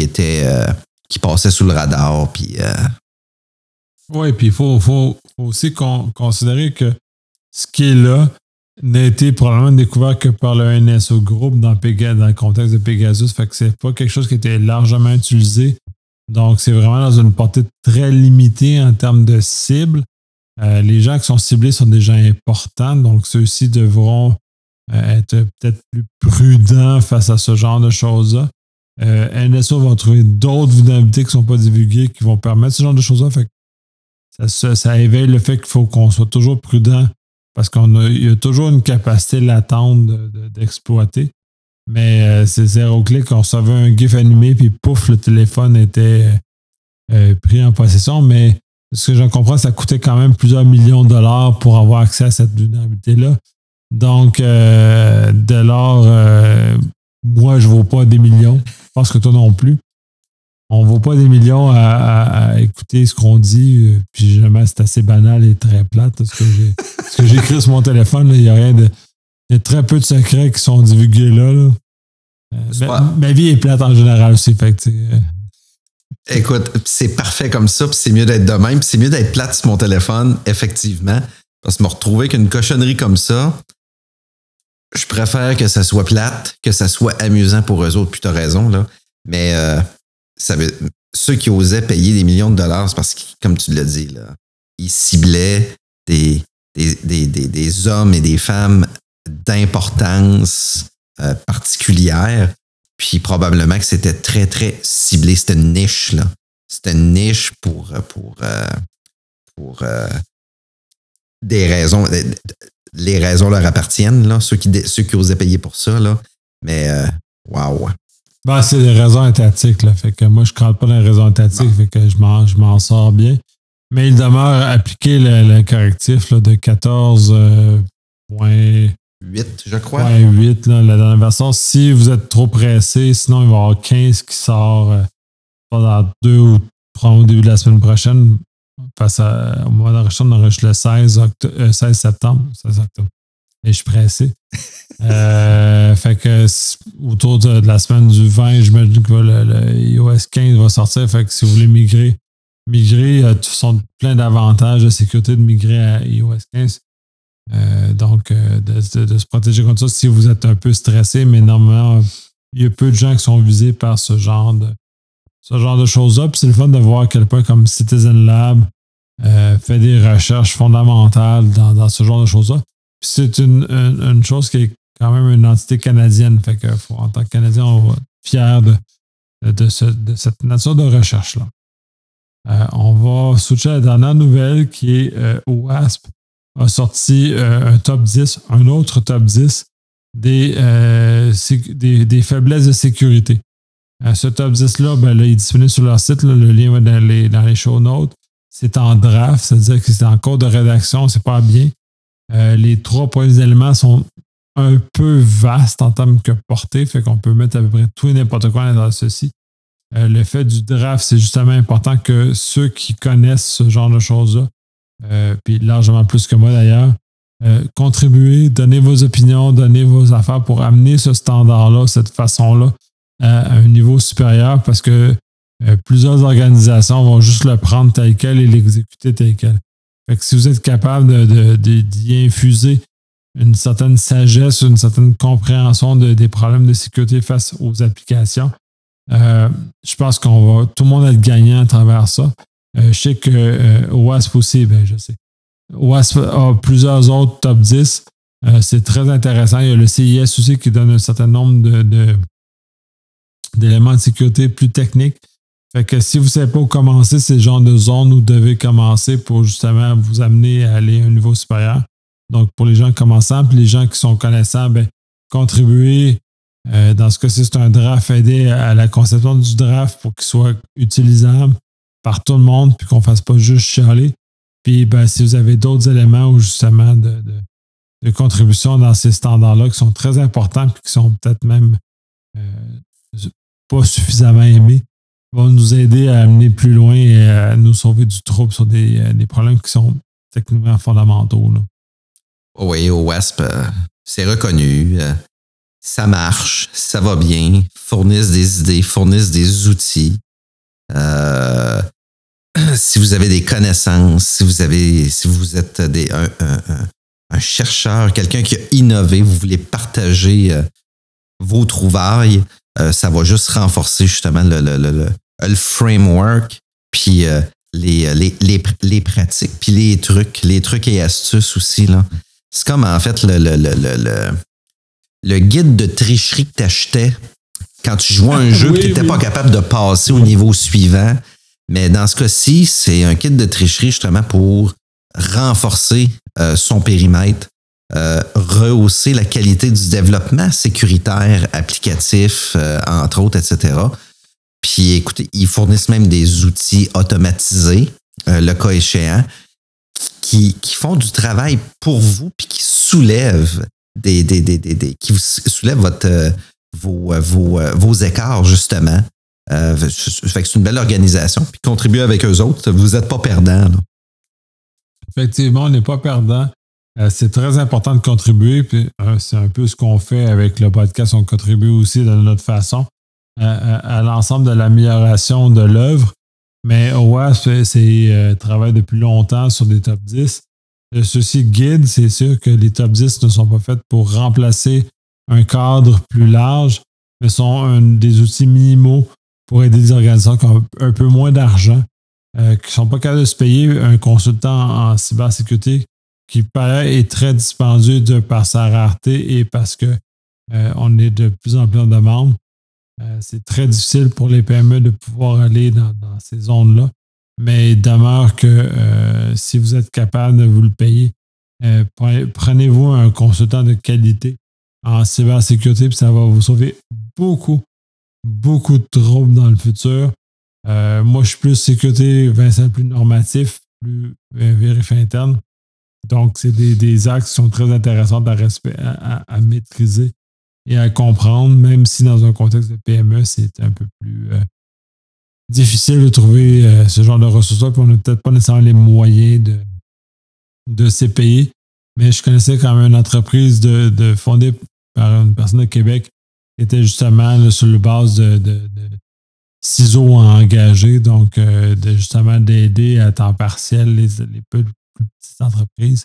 était euh, qui passait sous le radar. Euh, Oui, puis il faut, aussi considérer que ce qui est là, n'a été probablement découvert que par le NSO Group dans, dans le contexte de Pegasus. Fait que c'est pas quelque chose qui était largement utilisé. Donc, c'est vraiment dans une portée très limitée en termes de cible. Euh, les gens qui sont ciblés sont des gens importants, donc ceux-ci devront euh, être peut-être plus prudents face à ce genre de choses-là. Euh, NSO va trouver d'autres vulnérabilités qui ne sont pas divulguées qui vont permettre ce genre de choses-là. ça, ça éveille le fait qu'il faut qu'on soit toujours prudent parce qu'il y a toujours une capacité latente d'exploiter. Mais euh, c'est zéro clic, on recevait un GIF animé, puis pouf, le téléphone était euh, pris en possession. Mais ce que j'en comprends, ça coûtait quand même plusieurs millions de dollars pour avoir accès à cette vulnérabilité-là. Donc, euh, dès lors, moi, je ne vaux pas des millions. Je pense que toi non plus on ne vaut pas des millions à, écouter ce qu'on dit. Euh, puis jamais c'est assez banal et très plate. Ce que j'ai écrit sur mon téléphone, il y a rien de. Il y a très peu de secrets qui sont divulgués là. Euh, ma, vie est plate en général aussi. Fait euh. Écoute, c'est parfait comme ça, puis c'est mieux d'être de même, puis c'est mieux d'être plate sur mon téléphone, effectivement. Parce que me retrouver avec une cochonnerie comme ça, je préfère que ça soit plate, que ça soit amusant pour eux autres, puis t'as raison, là. Mais euh, ça veut, ceux qui osaient payer des millions de dollars, c'est parce que, comme tu l'as dit, là, ils ciblaient des, des, des, des hommes et des femmes d'importance euh, particulière. Puis probablement que c'était très, très ciblé. C'était une niche, là. C'était une niche pour, pour, euh, pour des raisons. Les raisons leur appartiennent, là, ceux qui, ceux qui osaient payer pour ça, là. Mais, waouh. Ben, c'est des raisons étatiques, là. Fait que moi, je ne pas dans les raisons étatiques, fait que je m'en, je m'en sors bien. Mais il demeure appliquer le, correctif là, de 14. Euh, 8, je crois. 8, là, la dernière version. Si vous êtes trop pressé, sinon il va y avoir 15 qui sort euh, dans deux ou trois au début de la semaine prochaine. Face à, au mois d'enregistrement, on enregistre le 16, 16 septembre. 16 octobre. Et je suis pressé. Euh, fait que autour de, la semaine du 20, je me dis que le, iOS 15 va sortir. Fait que si vous voulez migrer, migrer, euh, sont plein d'avantages de sécurité de migrer à iOS 15. Euh, donc, de, se protéger contre ça si vous êtes un peu stressé, mais normalement, il y a peu de gens qui sont visés par ce genre de, ce genre de choses-là. Puis c'est le fun de voir à quel point, comme Citizen Lab, fait des recherches fondamentales dans, dans ce genre de choses-là. C'est une, une, chose qui est quand même une entité canadienne. Fait que en tant que Canadien, on va être fier de, de, cette nature de recherche-là. Euh, on va switcher à la dernière nouvelle qui est euh, OASP a sorti euh, un top 10, un autre top 10 des, des, des, faiblesses de sécurité. ce top 10-là, ben, là, il est disponible sur leur site. le lien va dans les, dans les show notes. C'est en draft, c'est-à-dire que c'est en cours de rédaction, c'est pas bien. Euh, les trois points d'éléments sont un peu vastes en termes que portée, fait qu'on peut mettre à peu près tout et n'importe quoi dans ceci. Euh, le fait du draft, c'est justement important que ceux qui connaissent ce genre de choses-là, euh, puis largement plus que moi d'ailleurs, contribuez, donnez vos opinions, donnez vos affaires pour amener ce standard-là, cette façon-là, à un niveau supérieur parce que plusieurs organisations vont juste le prendre tel quel et l'exécuter tel quel si vous êtes capable d'y infuser une certaine sagesse, une certaine compréhension des problèmes de sécurité face aux applications, euh, je pense qu'on va tout le monde être gagnant à travers ça. Euh, je sais que euh, OWASP aussi, ben, je sais. OWASP a plusieurs autres top 10. c'est très intéressant. Il y a le CIS aussi qui donne un certain nombre d'éléments de, de sécurité plus techniques. Fait que si vous ne savez pas où commencer, c'est le genre de zone où vous devez commencer pour justement vous amener à aller à un niveau supérieur. Donc, pour les gens commençants, puis les gens qui sont connaissants, ben, contribuer. Euh, dans ce cas-ci, c'est un draft, aider à la conception du draft pour qu'il soit utilisable par tout le monde, puis qu'on ne fasse pas juste chialer. Puis, ben, si vous avez d'autres éléments ou justement de, contribution dans ces standards-là qui sont très importants, puis qui sont peut-être même euh, pas suffisamment aimés, va nous aider à amener plus loin et à nous sauver du trouble sur des, euh, problèmes qui sont techniquement fondamentaux. Oui, au WASP, euh, c'est reconnu. Euh, ça marche, ça va bien, fournissent des idées, fournissent des outils. si vous avez des connaissances, si vous avez, si vous êtes des, un, chercheur, quelqu'un qui a innové, vous voulez partager vos trouvailles, euh, ça va juste renforcer justement le, le, le, le framework, puis euh, les, les, les, les, pratiques, puis les trucs, les trucs et astuces aussi. Là. C'est comme en fait le, le, le, le, guide de tricherie que tu achetais quand tu jouais un jeu que tu n'étais pas capable de passer au niveau suivant. Mais dans ce cas-ci, c'est un kit de tricherie justement pour renforcer euh, son périmètre, euh, rehausser la qualité du développement sécuritaire applicatif, euh, entre autres, etc. Puis écoutez, ils fournissent même des outils automatisés, euh, le cas échéant, qui, font du travail pour vous, puis qui soulèvent des, des, des, des, qui soulèvent votre, vos, vos, vos écarts, justement. fait que c'est une belle organisation. Puis contribuer avec eux autres, vous n'êtes pas perdant. Effectivement, on n'est pas perdant. Euh, c'est très important de contribuer. Puis, euh, c'est un peu ce qu'on fait avec le podcast. On contribue aussi de notre façon à, l'ensemble de l'amélioration de l'œuvre. Mais OWASP, c'est travaille depuis longtemps sur des top 10. Ceci guide, c'est sûr que les top 10 ne sont pas faits pour remplacer un cadre plus large, mais sont des outils minimaux pour aider des organisations qui ont un peu moins d'argent, qui ne sont pas capables de se payer un consultant en cybersécurité qui paraît est très dispendieux par sa rareté et parce que euh, on est de plus en plus en demande. Euh, c'est très difficile pour les PME de pouvoir aller dans, ces zones-là. Mais il demeure que euh, si vous êtes capable de vous le payer, prenez-vous un consultant de qualité en cybersécurité, puis ça va vous sauver beaucoup, beaucoup de troubles dans le futur. moi, je suis plus sécurité, Vincent, plus normatif, plus vérif interne. Donc, c'est des, axes qui sont très intéressants à, maîtriser et à comprendre, même si dans un contexte de PME, c'est un peu plus euh, difficile de trouver euh, ce genre de ressources-là, puis on n'a peut-être pas nécessairement les moyens de, de ces pays. Mais je connaissais quand même une entreprise de, fondée par une personne de Québec qui était justement sur le base de, ciseaux engagés, donc euh, justement d'aider à temps partiel les, les, entreprises.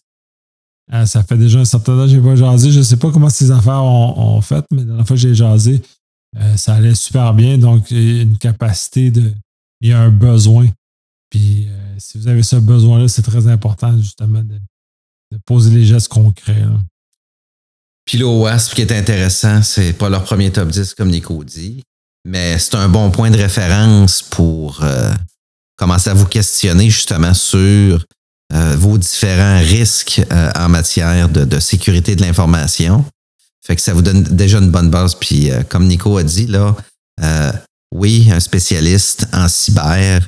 Euh, ça fait déjà un certain temps que je n'ai pas jasé. Je ne sais pas comment ces affaires ont, fait, mais la fois que j'ai jasé, euh, ça allait super bien. Donc, il y a une capacité de. Il y a un besoin. Puis, euh, si vous avez ce besoin-là, c'est très important, justement, de, poser les gestes concrets. Puis, l'OWASP, ce qui est intéressant, c'est pas leur premier top 10, comme Nico dit, mais c'est un bon point de référence pour commencer à vous questionner, justement, sur vos différents risques euh, en matière de, sécurité de l'information. Fait que ça vous donne déjà une bonne base. Puis, euh, comme Nico a dit, là, oui, un spécialiste en cyber,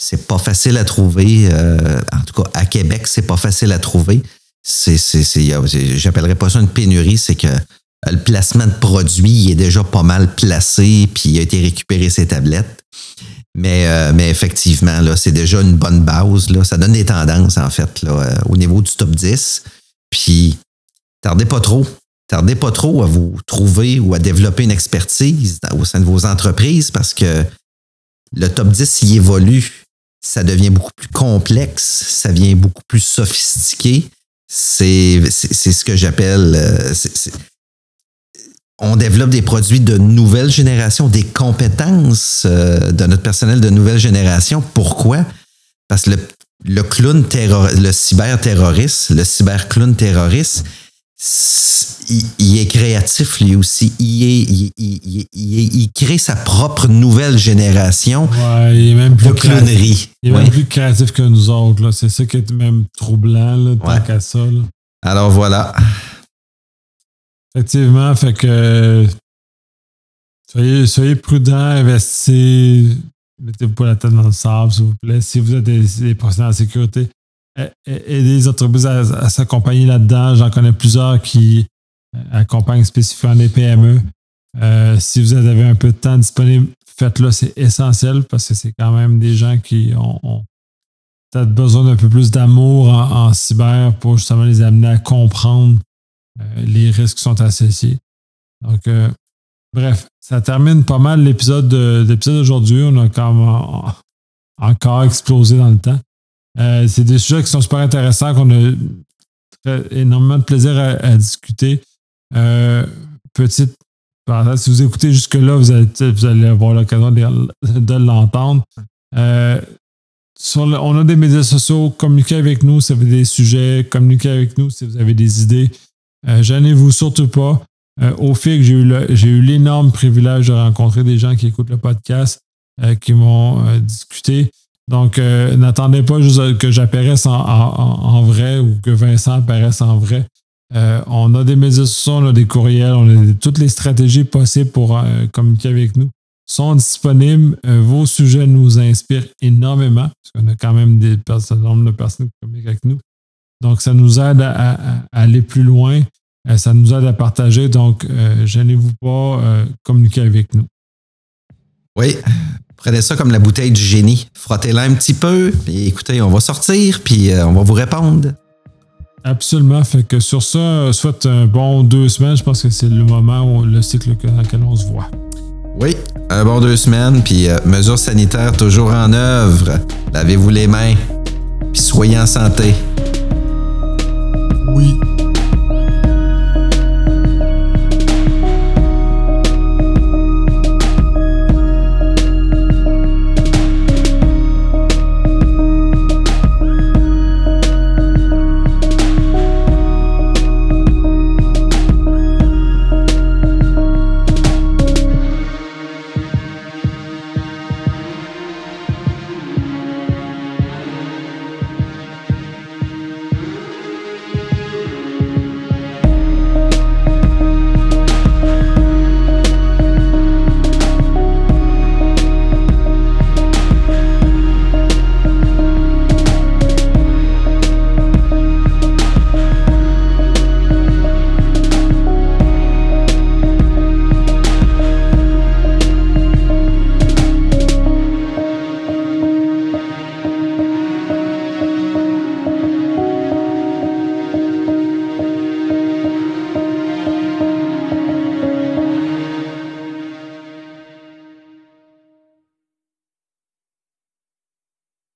c'est pas facile à trouver. en tout cas, à Québec, c'est pas facile à trouver. J'appellerais pas ça une pénurie, c'est que le placement de produits est déjà pas mal placé, puis il a été récupéré ses tablettes. Mais, euh, mais effectivement, là, c'est déjà une bonne base. Là. Ça donne des tendances, en fait, là, euh, au niveau du top 10. Puis, tardez pas trop. Tardez pas trop à vous trouver ou à développer une expertise au sein de vos entreprises parce que le top 10 y évolue. Ça devient beaucoup plus complexe, ça devient beaucoup plus sophistiqué. C'est ce que j'appelle. Euh, on développe des produits de nouvelle génération, des compétences euh, de notre personnel de nouvelle génération. Pourquoi? Parce que le, clown terroriste, le cyber-terroriste, le cyber-clown terroriste, il, est créatif lui aussi. Il, il, crée sa propre nouvelle génération il est même plus de clownerie. Il est même plus créatif que nous autres. C'est ça qui est même troublant, là, tant qu'à ça. Alors voilà. Effectivement, fait que soyez, prudents, investissez, mettez-vous pas la tête dans le sable, s'il vous plaît. Si vous êtes des, professionnels de sécurité, aidez les entreprises à, s'accompagner là-dedans. J'en connais plusieurs qui euh, accompagnent spécifiquement les PME. Euh, si vous avez un peu de temps disponible, faites-le, c'est essentiel parce que c'est quand même des gens qui ont, peut-être besoin d'un peu plus d'amour en, cyber pour justement les amener à comprendre les risques sont associés. Donc, euh, bref, ça termine pas mal l'épisode d'aujourd'hui. On a quand même encore explosé dans le temps. Euh, c'est des sujets qui sont super intéressants, qu'on a énormément de plaisir à, discuter. petite si vous écoutez jusque-là, vous allez, avoir l'occasion de, l'entendre. on a des médias sociaux, communiquez avec nous si vous avez des sujets, communiquez avec nous si vous avez des idées. Euh, gênez-vous surtout pas. Euh, au que j'ai eu l'énorme privilège de rencontrer des gens qui écoutent le podcast, euh, qui m'ont discuté. Donc, n'attendez pas juste que j'apparaisse en, vrai ou que Vincent apparaisse en vrai. on a des médias sociaux, on a des courriels, on a toutes les stratégies possibles pour communiquer avec nous sont disponibles. vos sujets nous inspirent énormément, parce qu'on a quand même des un nombre de personnes qui communiquent avec nous. Donc, ça nous aide à, aller plus loin. Euh, ça nous aide à partager. Donc, euh, gênez-vous pas, euh, communiquez avec nous. Oui, prenez ça comme la bouteille du génie. Frottez-la un petit peu, et écoutez, on va sortir, puis on va vous répondre. Absolument. Fait que sur ça, soit un bon deux semaines, je pense que c'est le moment où le cycle dans lequel on se voit. Oui, un bon deux semaines, puis euh, mesures sanitaires toujours en œuvre. Lavez-vous les mains, puis soyez en santé. week.